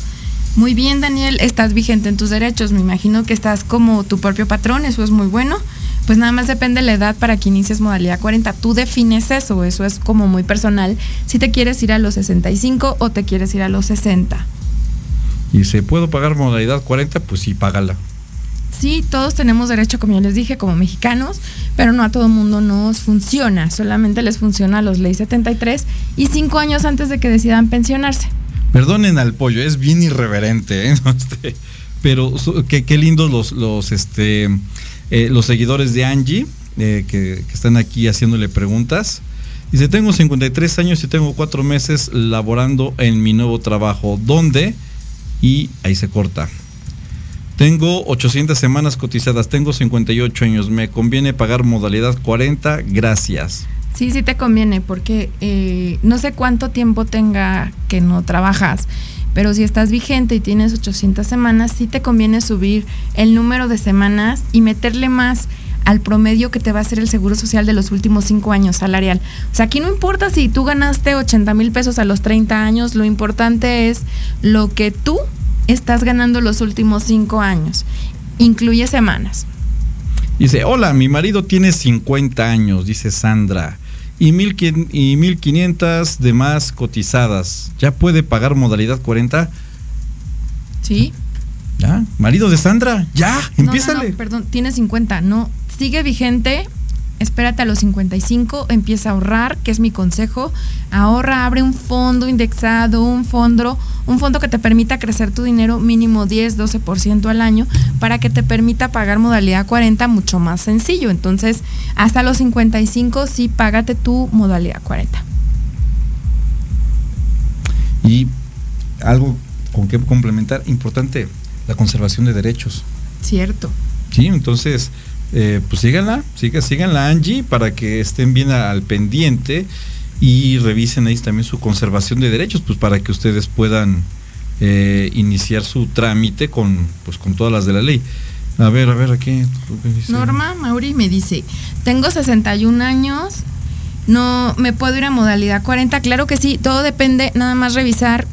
Muy bien, Daniel. Estás vigente en tus derechos. Me imagino que estás como tu propio patrón. Eso es muy bueno. Pues nada más depende la edad para que inicies modalidad 40. Tú defines eso. Eso es como muy personal. Si te quieres ir a los 65 o te quieres ir a los 60. y dice, ¿puedo pagar modalidad 40? Pues sí, págala. Sí, todos tenemos derecho, como ya les dije, como mexicanos, pero no a todo mundo nos funciona. Solamente les funciona a los ley 73 y cinco años antes de que decidan pensionarse. Perdonen al pollo, es bien irreverente, ¿eh? [LAUGHS] Este, pero qué, qué lindos los, los, este, eh, los seguidores de Angie eh, que, que están aquí haciéndole preguntas. Dice, tengo 53 años y tengo cuatro meses laborando en mi nuevo trabajo. ¿Dónde? Y ahí se corta. Tengo 800 semanas cotizadas, tengo 58 años, me conviene pagar modalidad 40, gracias. Sí, sí te conviene, porque eh, no sé cuánto tiempo tenga que no trabajas, pero si estás vigente y tienes 800 semanas, sí te conviene subir el número de semanas y meterle más al promedio que te va a hacer el Seguro Social de los últimos cinco años salarial. O sea, aquí no importa si tú ganaste 80 mil pesos a los 30 años, lo importante es lo que tú estás ganando los últimos cinco años. Incluye semanas. Dice, hola, mi marido tiene 50 años, dice Sandra, y, mil, quin- y 1500 de más cotizadas. ¿Ya puede pagar modalidad 40? ¿Sí? ¿Ya? ¿Marido de Sandra? ¡Ya! No, no, ¡Empiézale! no, perdón, tiene 50. No, sigue vigente. Espérate a los 55, empieza a ahorrar, que es mi consejo. Ahorra, abre un fondo indexado, un fondo, un fondo que te permita crecer tu dinero mínimo 10, 12% al año para que te permita pagar modalidad 40 mucho más sencillo. Entonces, hasta los 55 sí págate tu modalidad 40. Y algo con que complementar, importante, la conservación de derechos. Cierto. Sí, entonces, eh, pues síganla, síganla Angie para que estén bien al pendiente y revisen ahí también su conservación de derechos, pues para que ustedes puedan eh, iniciar su trámite con, pues con todas las de la ley. A ver, a ver, aquí. Norma Mauri me dice, tengo 61 años, no me puedo ir a modalidad 40. Claro que sí, todo depende, nada más revisar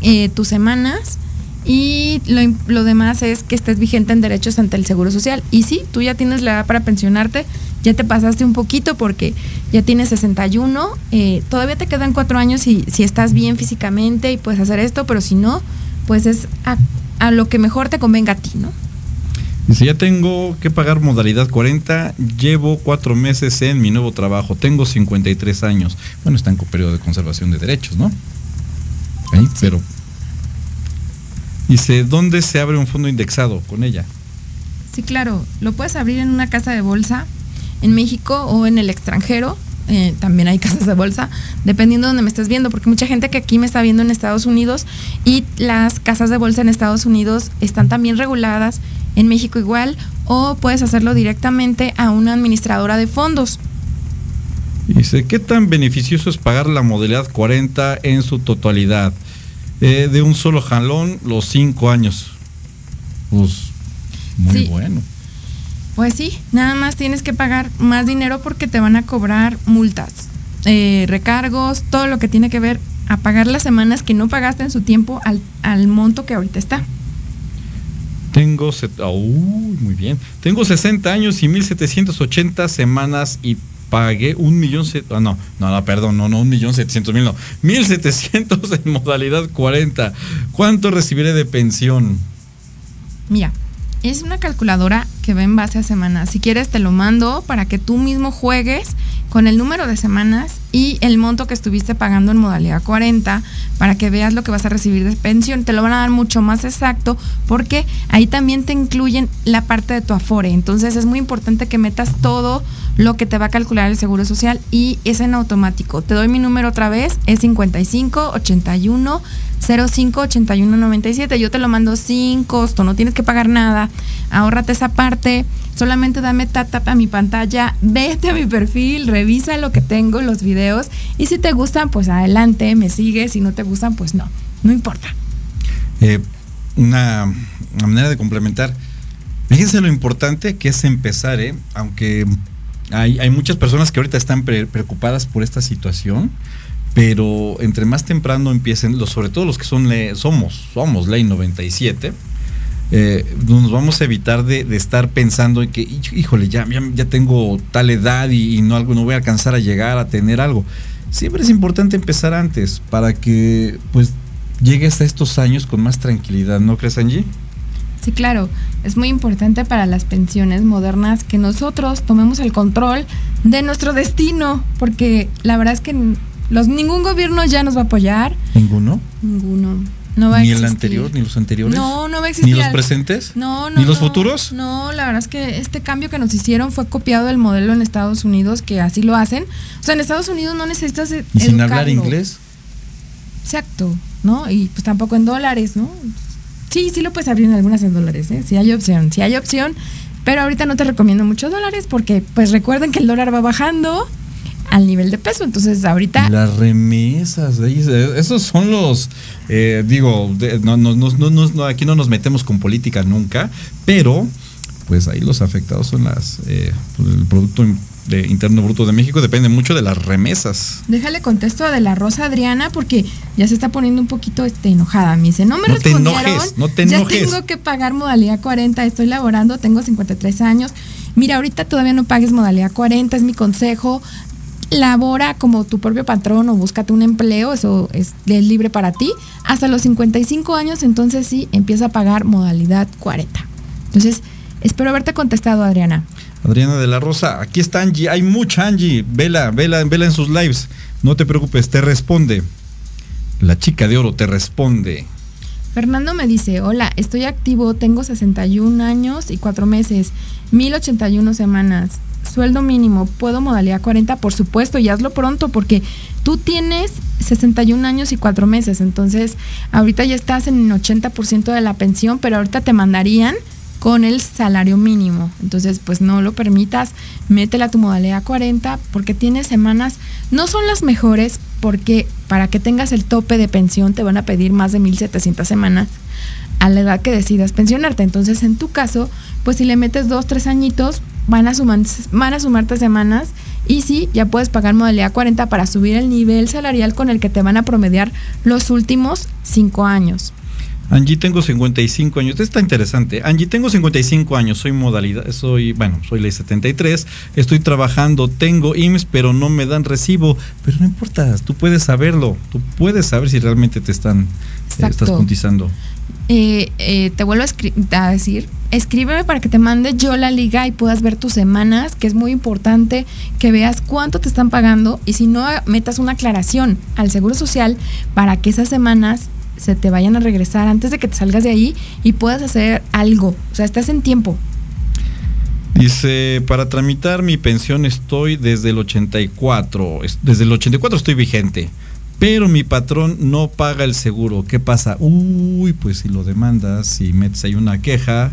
eh, tus semanas y lo, lo demás es que estés vigente en derechos ante el Seguro Social. Y sí, tú ya tienes la edad para pensionarte, ya te pasaste un poquito porque ya tienes 61, eh, todavía te quedan cuatro años si, si estás bien físicamente y puedes hacer esto, pero si no, pues es a, a lo que mejor te convenga a ti, ¿no? Dice, ya tengo que pagar modalidad 40, llevo cuatro meses en mi nuevo trabajo, tengo 53 años. Bueno, están con periodo de conservación de derechos, ¿no? Ahí, pero... Dice, ¿dónde se abre un fondo indexado con ella? Sí, claro, lo puedes abrir en una casa de bolsa en México o en el extranjero. eh, también hay [LAUGHS] casas de bolsa, dependiendo de donde me estés viendo, porque mucha gente que aquí me está viendo en Estados Unidos y las casas de bolsa en Estados Unidos están también reguladas, en México igual, o puedes hacerlo directamente a una administradora de fondos. Dice, ¿qué tan beneficioso es pagar la modalidad 40 en su totalidad? Eh, de un solo jalón, los cinco años. Pues muy Sí. bueno. Pues sí, nada más tienes que pagar más dinero porque te van a cobrar multas, eh, recargos, todo lo que tiene que ver a pagar las semanas que no pagaste en su tiempo al, al monto que ahorita está. Tengo, set- uy, muy bien. Tengo 60 años y 1780 semanas y pagué un millón, ah, no, no, no, perdón, no, no, un millón setecientos mil, no, 1700 en modalidad 40. ¿Cuánto recibiré de pensión? Mira, es una calculadora que va en base a semanas. Si quieres te lo mando para que tú mismo juegues con el número de semanas y el monto que estuviste pagando en modalidad 40 para que veas lo que vas a recibir de pensión. Te lo van a dar mucho más exacto porque ahí también te incluyen la parte de tu afore. Entonces es muy importante que metas todo lo que te va a calcular el Seguro Social y es en automático. Te doy mi número otra vez, es 55 81 05 81 97. Yo te lo mando sin costo, no tienes que pagar nada. Ahórrate esa parte. Solamente dame tap tap a mi pantalla, vete a mi perfil, revisa lo que tengo, los videos. Y si te gustan, pues adelante, me sigues. Si no te gustan, pues no, no importa. Eh, una, manera de complementar. Fíjense lo importante que es empezar, ¿eh? aunque hay, hay muchas personas que ahorita están pre- preocupadas por esta situación, pero entre más temprano empiecen, sobre todo los que son somos, somos ley 97, eh, nos vamos a evitar de, de estar pensando en que, "Hij- híjole, ya, ya, ya tengo tal edad y, y no, algo, no voy a alcanzar a llegar a tener algo. Siempre es importante empezar antes para que pues llegues a estos años con más tranquilidad, ¿no crees, Angie? Sí, claro, es muy importante para las pensiones modernas que nosotros tomemos el control de nuestro destino, porque la verdad es que los, ningún gobierno ya nos va a apoyar, Ninguno. ninguno. No va a Ni el anterior, ni los anteriores. No, no va a existir. Ni los presentes. No, no. Ni los no. futuros. No, la verdad es que este cambio que nos hicieron fue copiado del modelo en Estados Unidos, que así lo hacen. O sea, en Estados Unidos no necesitas e- Y sin hablar educarlo. inglés. Exacto, ¿no? Y pues tampoco en dólares, ¿no? Sí, sí lo puedes abrir en algunas en dólares, ¿eh? Sí hay opción, sí hay opción, pero ahorita no te recomiendo muchos dólares porque pues recuerden que el dólar va bajando al nivel de peso, entonces ahorita... Las remesas, eh, esos son los, eh, digo, de- no, no, no, no, aquí no nos metemos con política nunca, pero pues ahí los afectados son las, eh, pues, el Producto de Interno Bruto de México, depende mucho de las remesas. Déjale contesto a de la Rosa Adriana porque ya se está poniendo un poquito este, enojada. Me dice, no me No te respondieron. enojes, no te ya enojes. tengo que pagar modalidad 40, estoy laborando, tengo 53 años. Mira, ahorita todavía no pagues modalidad 40, es mi consejo. Labora como tu propio patrón o búscate un empleo, eso es, es libre para ti. Hasta los 55 años, entonces sí, empieza a pagar modalidad 40. Entonces, espero haberte contestado, Adriana. Adriana de la Rosa, aquí está Angie, hay mucha Angie, vela, vela, vela en sus lives, no te preocupes, te responde. La chica de oro te responde. Fernando me dice, hola, estoy activo, tengo 61 años y 4 meses, 1081 semanas, sueldo mínimo, ¿puedo modalidad 40? Por supuesto, y hazlo pronto porque tú tienes 61 años y 4 meses, entonces ahorita ya estás en el 80% de la pensión, pero ahorita te mandarían con el salario mínimo. Entonces, pues no lo permitas, métela a tu modalidad 40 porque tienes semanas, no son las mejores porque para que tengas el tope de pensión te van a pedir más de 1700 semanas a la edad que decidas pensionarte. Entonces, en tu caso, pues si le metes dos, tres añitos, van a, sumar, van a sumarte semanas y sí, ya puedes pagar modalidad 40 para subir el nivel salarial con el que te van a promediar los últimos cinco años. Angie, tengo 55 años. Esto está interesante. Angie, tengo 55 años. Soy modalidad, soy, bueno, soy ley 73. Estoy trabajando, tengo IMSS, pero no me dan recibo. Pero no importa, tú puedes saberlo. Tú puedes saber si realmente te están, eh, estás cotizando. Eh, eh, te vuelvo a, a decir, escríbeme para que te mande yo la liga y puedas ver tus semanas, que es muy importante que veas cuánto te están pagando y si no, metas una aclaración al Seguro Social para que esas semanas se te vayan a regresar antes de que te salgas de ahí y puedas hacer algo. O sea, estás en tiempo. Dice, para tramitar mi pensión estoy desde el 84. Desde el 84 estoy vigente. Pero mi patrón no paga el seguro. ¿Qué pasa? Uy, pues si lo demandas, si metes ahí una queja.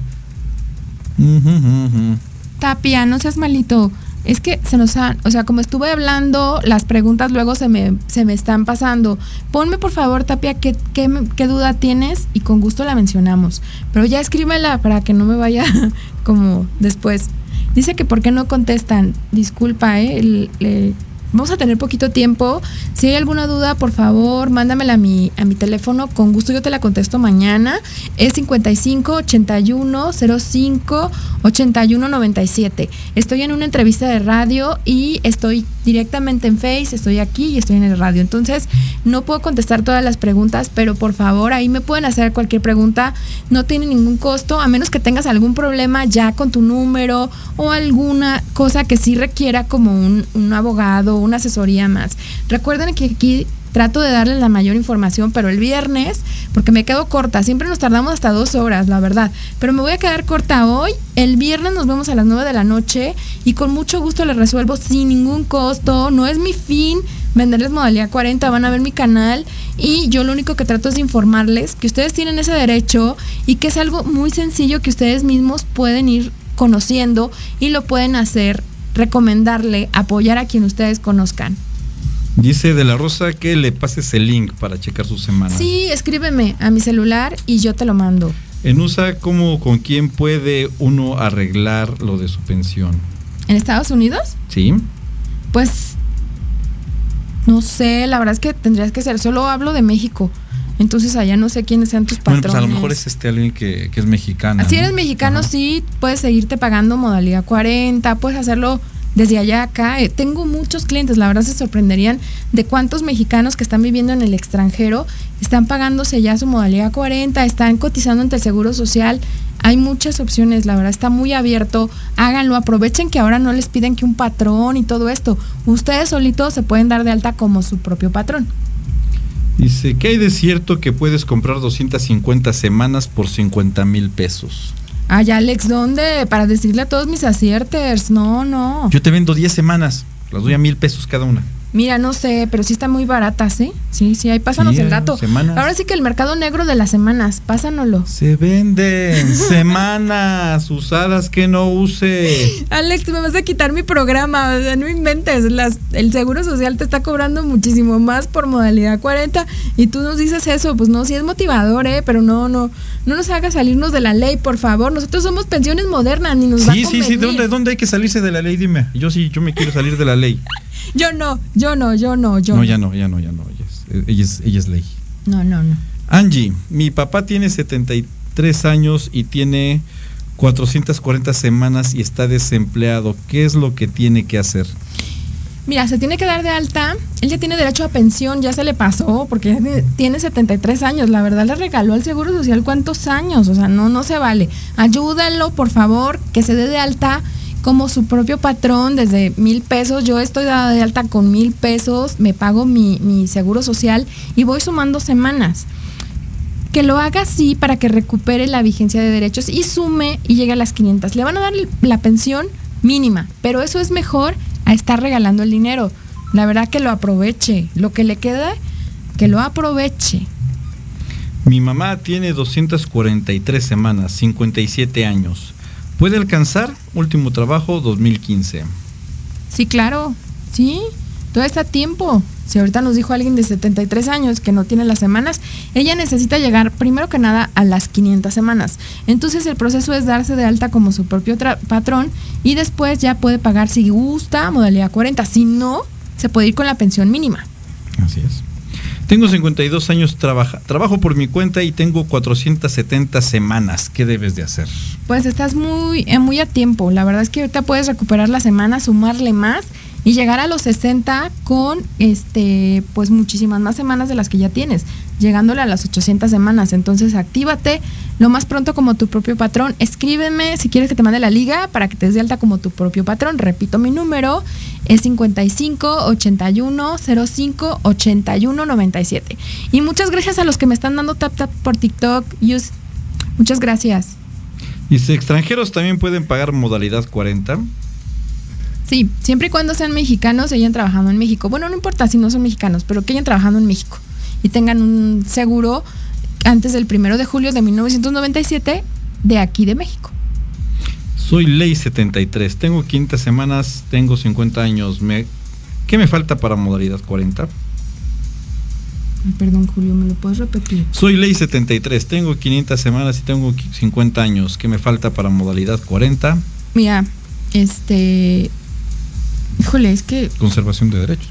Tapia, no seas malito. Es que se nos han, o sea, como estuve hablando, las preguntas luego se me, se me están pasando. Ponme por favor, Tapia, ¿qué, qué, duda tienes y con gusto la mencionamos. Pero ya escríbela para que no me vaya [LAUGHS] como después. Dice que por qué no contestan. Disculpa, ¿eh? Vamos a tener poquito tiempo. Si hay alguna duda, por favor, mándamela a mi, a mi teléfono. Con gusto yo te la contesto mañana. Es 55 81 05 81 97. Estoy en una entrevista de radio y estoy directamente en Face, estoy aquí y estoy en el radio. Entonces, no puedo contestar todas las preguntas, pero por favor, ahí me pueden hacer cualquier pregunta. No tiene ningún costo, a menos que tengas algún problema ya con tu número o alguna cosa que sí requiera como un, un abogado una asesoría más. Recuerden que aquí trato de darles la mayor información, pero el viernes, porque me quedo corta, siempre nos tardamos hasta dos horas, la verdad, pero me voy a quedar corta hoy. El viernes nos vemos a las nueve de la noche y con mucho gusto les resuelvo sin ningún costo. No es mi fin venderles modalidad 40, van a ver mi canal y yo lo único que trato es informarles que ustedes tienen ese derecho y que es algo muy sencillo que ustedes mismos pueden ir conociendo y lo pueden hacer recomendarle apoyar a quien ustedes conozcan. Dice de la Rosa que le pases el link para checar su semana. Sí, escríbeme a mi celular y yo te lo mando. En USA, ¿cómo, con quién puede uno arreglar lo de su pensión? ¿En Estados Unidos? Sí. Pues, no sé, la verdad es que tendrías que ser, solo hablo de México. Entonces allá no sé quiénes sean tus patrones. Bueno, pues a lo mejor es este alguien que, es mexicano. Si eres mexicano, sí, puedes seguirte pagando modalidad 40, puedes hacerlo desde allá acá. Eh, tengo muchos clientes, la verdad se sorprenderían de cuántos mexicanos que están viviendo en el extranjero están pagándose ya su modalidad 40, están cotizando ante el Seguro Social. Hay muchas opciones, la verdad está muy abierto. Háganlo, aprovechen que ahora no les piden que un patrón y todo esto. Ustedes solitos se pueden dar de alta como su propio patrón. Dice, ¿qué hay de cierto que puedes comprar 250 semanas por 50 mil pesos? Ay, Alex, ¿dónde? Para decirle a todos mis acierters. No, no. Yo te vendo 10 semanas. Las doy a mil pesos cada una. Mira, no sé, pero sí están muy baratas, ¿eh? Sí, sí, ahí pásanos el dato. Ahora sí que el mercado negro de las semanas, pásanoslo. Se venden [LAUGHS] semanas usadas que no use. Alex, me vas a quitar mi programa, o sea, no inventes. Las, el Seguro Social te está cobrando muchísimo más por modalidad 40 y tú nos dices eso, pues no, sí es motivador, ¿eh? Pero no, no, no nos hagas salirnos de la ley, por favor. Nosotros somos pensiones modernas, ni nos sí, va a Sí, sí, sí, ¿dónde, ¿dónde hay que salirse de la ley? Dime. Yo sí, yo me quiero salir de la ley. [LAUGHS] Yo no, yo no, yo no, yo no. No, ya no, ya no, ya no. Ella es, ella es, ley. No, no, no. Angie, mi papá tiene 73 años y tiene 440 semanas y está desempleado. ¿Qué es lo que tiene que hacer? Mira, se tiene que dar de alta. Él ya tiene derecho a pensión, ya se le pasó, porque tiene 73 años. La verdad le regaló al Seguro Social cuántos años. O sea, no, no se vale. Ayúdalo, por favor, que se dé de alta como su propio patrón desde mil pesos. Yo estoy dada de alta con mil pesos, me pago mi, seguro social y voy sumando semanas. Que lo haga así para que recupere la vigencia de derechos y sume y llegue a las 500. Le van a dar la pensión mínima, pero eso es mejor a estar regalando el dinero. La verdad que lo aproveche. Lo que le queda, que lo aproveche. Mi mamá tiene 243 semanas, 57 años. ¿Puede alcanzar? Último trabajo 2015. Sí, claro. Sí, todo está a tiempo. Si ahorita nos dijo alguien de 73 años que no tiene las semanas, ella necesita llegar primero que nada a las 500 semanas. Entonces el proceso es darse de alta como su propio patrón y después ya puede pagar si gusta modalidad 40. Si no, se puede ir con la pensión mínima. Así es. Tengo 52 años, trabaja, trabajo por mi cuenta y tengo 470 semanas. ¿Qué debes de hacer? Pues estás muy, eh, muy a tiempo. La verdad es que ahorita puedes recuperar la semana, sumarle más y llegar a los 60 con este pues muchísimas más semanas de las que ya tienes, llegándole a las 800 semanas. Entonces, actívate lo más pronto como tu propio patrón. Escríbeme si quieres que te mande la liga para que te des de alta como tu propio patrón. Repito mi número, es 55 81 05 81 97. Y muchas gracias a los que me están dando tap tap por TikTok. Muchas gracias. Dice, extranjeros también pueden pagar modalidad 40. Sí, siempre y cuando sean mexicanos y hayan trabajado en México. Bueno, no importa si no son mexicanos, pero que hayan trabajado en México y tengan un seguro antes del primero de julio de 1997 de aquí de México. Soy ley 73, tengo quintas semanas, tengo 50 años. Me, ¿Qué me falta para modalidad 40? Ay, perdón, Julio, ¿me lo puedes repetir? Soy ley 73, tengo 500 semanas y tengo 50 años. ¿Qué me falta para modalidad 40? Mira, este. Híjole, es que Conservación de derechos.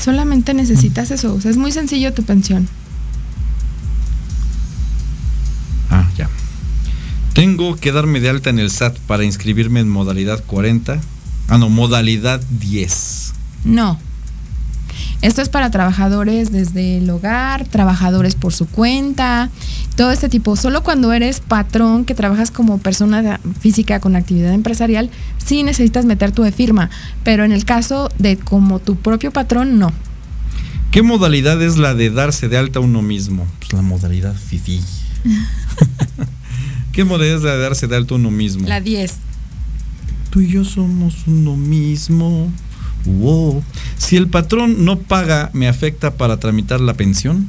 Solamente necesitas eso. O sea, es muy sencillo tu pensión. Ah, ya. Tengo que darme de alta en el SAT para inscribirme en modalidad 40. Ah, no, modalidad 10. No. Esto es para trabajadores desde el hogar, trabajadores por su cuenta, todo este tipo. Solo cuando eres patrón, que trabajas como persona física con actividad empresarial, sí necesitas meter tu de firma. Pero en el caso de como tu propio patrón, no. ¿Qué modalidad es la de darse de alta uno mismo? Pues la modalidad FIFI. [LAUGHS] ¿Qué modalidad es la de darse de alta uno mismo? La 10. Tú y yo somos uno mismo. Wow. Si el patrón no paga, ¿me afecta para tramitar la pensión?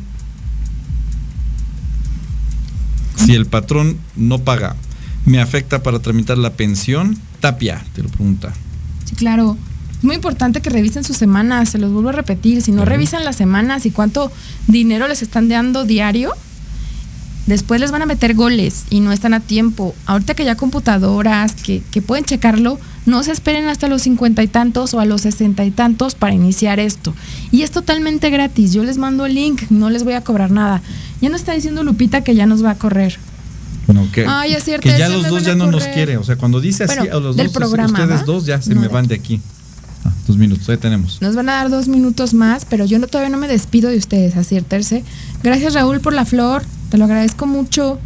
Si el patrón no paga, ¿me afecta para tramitar la pensión? Tapia, te lo pregunta. Sí, claro. Es muy importante que revisen sus semanas, se los vuelvo a repetir. Si no Claro. revisan las semanas y cuánto dinero les están dando diario, después les van a meter goles y no están a tiempo. Ahorita que ya computadoras que, que pueden checarlo, no se esperen hasta los cincuenta y tantos o a los sesenta y tantos para iniciar esto. Y es totalmente gratis. Yo les mando el link, no les voy a cobrar nada. Ya nos está diciendo Lupita que ya nos va a correr. Bueno, que, Ay, es cierto, que ya los dos ya no nos quiere. O sea, cuando dice así Bueno, a los del dos, programa, ustedes ¿va? dos ya se No, me de- van de aquí. Ah, dos minutos, ahí tenemos. Nos van a dar dos minutos más, pero yo no, todavía no me despido de ustedes, aciertarse. Gracias Raúl por la flor, te lo agradezco mucho.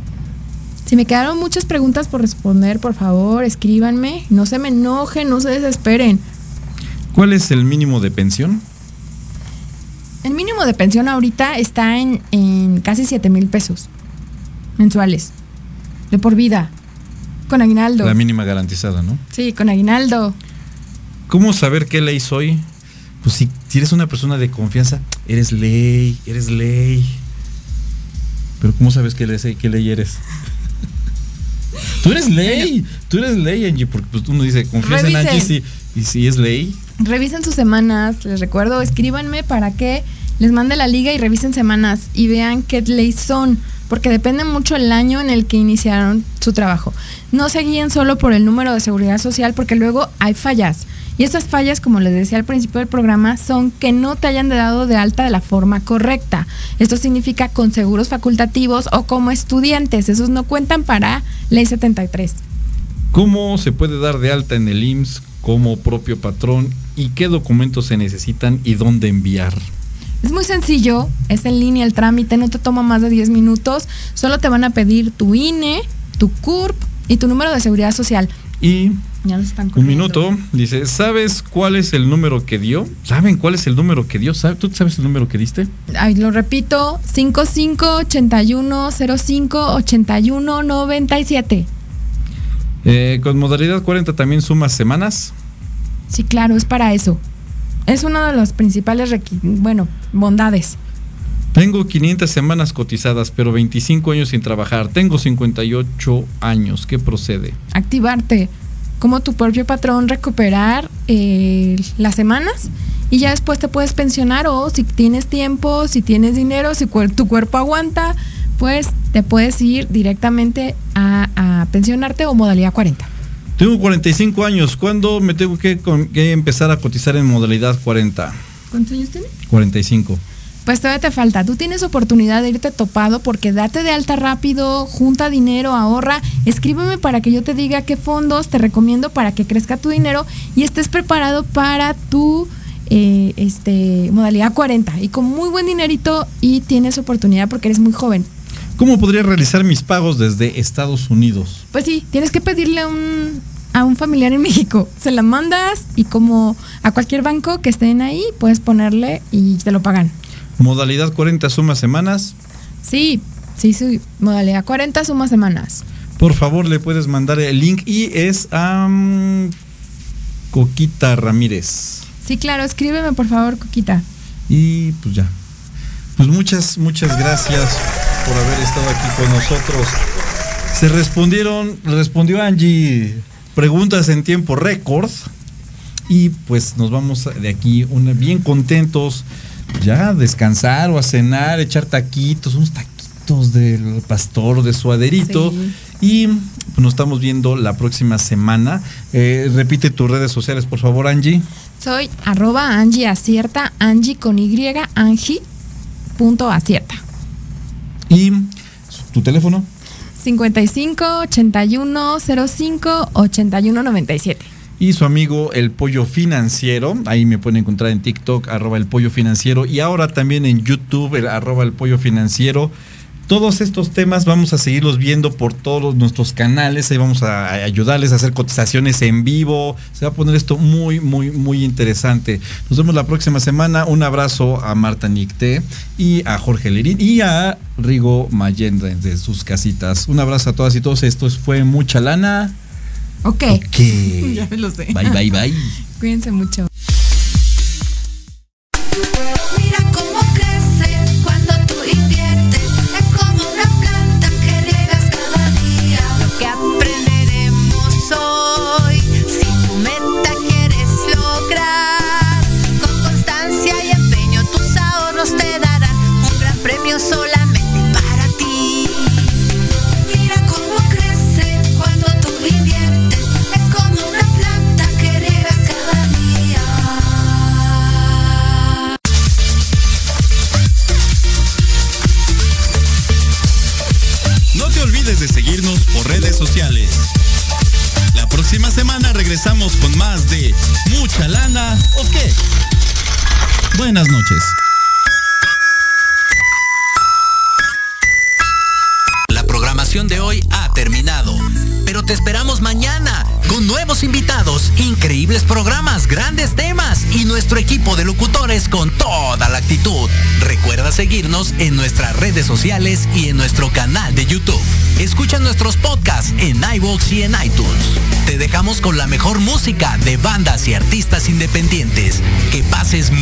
Si me quedaron muchas preguntas por responder, por favor, escríbanme. No se me enojen, no se desesperen. ¿Cuál es el mínimo de pensión? El mínimo de pensión ahorita está en, en casi 7 mil pesos mensuales. De por vida. Con aguinaldo. La mínima garantizada, ¿no? Sí, con aguinaldo. ¿Cómo saber qué ley soy? Pues si, si eres una persona de confianza, eres ley, eres ley. Pero ¿cómo sabes qué ley, qué ley eres? Tú eres ley, tú eres ley, Angie, porque pues uno dice, confías en Revisen. Angie, sí, y si es ley. Revisen sus semanas, les recuerdo, escríbanme para que les mande la liga y revisen semanas y vean qué leyes son, porque depende mucho el año en el que iniciaron su trabajo. No se guíen solo por el número de seguridad social, porque luego hay fallas. Y estas fallas, como les decía al principio del programa, son que no te hayan dado de alta de la forma correcta. Esto significa con seguros facultativos o como estudiantes. Esos no cuentan para ley 73. ¿Cómo se puede dar de alta en el IMSS como propio patrón y qué documentos se necesitan y dónde enviar? Es muy sencillo, es en línea el trámite, no te toma más de 10 minutos, solo te van a pedir tu INE, tu CURP y tu número de seguridad social. Y Ya los están un minuto, dice, ¿sabes cuál es el número que dio? ¿Saben cuál es el número que dio? ¿Sabe- ¿Tú sabes el número que diste? Ay, lo repito, 55 81 05 81 97. Eh, con modalidad 40 también sumas semanas. Sí, claro, es para eso. Es una de las principales, bueno, bondades. Tengo 500 semanas cotizadas, pero 25 años sin trabajar. Tengo 58 años. ¿Qué procede? activarte como tu propio patrón, recuperar eh, las semanas y ya después te puedes pensionar o si tienes tiempo, si tienes dinero, si cuer- tu cuerpo aguanta, pues te puedes ir directamente a, a pensionarte o modalidad 40. Tengo 45 años. ¿Cuándo me tengo que, con- que empezar a cotizar en modalidad 40? ¿Cuántos años tienes? 45. Pues todavía te falta. Tú tienes oportunidad de irte topado porque date de alta rápido, junta dinero, ahorra. Escríbeme para que yo te diga qué fondos te recomiendo para que crezca tu dinero y estés preparado para tu eh, este, modalidad 40. Y con muy buen dinerito y tienes oportunidad porque eres muy joven. ¿Cómo podría realizar mis pagos desde Estados Unidos? Pues sí, tienes que pedirle a un, a un familiar en México. Se la mandas y como a cualquier banco que estén ahí, puedes ponerle y te lo pagan. Modalidad 40 suma semanas. Sí, sí, sí. Modalidad 40 suma semanas. por favor le puedes mandar el link y es a Coquita Ramírez. Sí, claro, escríbeme por favor, Coquita. Y pues ya. Pues muchas, muchas gracias por haber estado aquí con nosotros. Se respondieron, respondió Angie preguntas en tiempo récord. Y pues nos vamos de aquí una, bien contentos ya descansar o a cenar, echar taquitos, unos taquitos del pastor, de suaderito. Sí. Y pues, nos estamos viendo la próxima semana. Eh, repite tus redes sociales, por favor, Angie. Soy arroba Angie Acierta, Angie con Y, Angie punto acierta. Y tu teléfono. 55 81 05 81 97. Y su amigo El Pollo Financiero. Ahí me pueden encontrar en TikTok, arroba el pollo financiero. Y ahora también en YouTube, el arroba el pollo financiero. Todos estos temas vamos a seguirlos viendo por todos nuestros canales. Ahí vamos a ayudarles a hacer cotizaciones en vivo. Se va a poner esto muy, muy, muy interesante. Nos vemos la próxima semana. Un abrazo a Marta Nicté y a Jorge Lerín y a Rigo Mayenda de sus casitas. Un abrazo a todas y todos. Esto fue mucha lana. Ok. Ok. [LAUGHS] Ya me lo sé. Bye, bye, bye. Cuídense mucho. Con toda la actitud. Recuerda seguirnos en nuestras redes sociales y en nuestro canal de YouTube. Escucha nuestros podcasts en iVoox y en iTunes. Te dejamos con la mejor música de bandas y artistas independientes. Que pases muy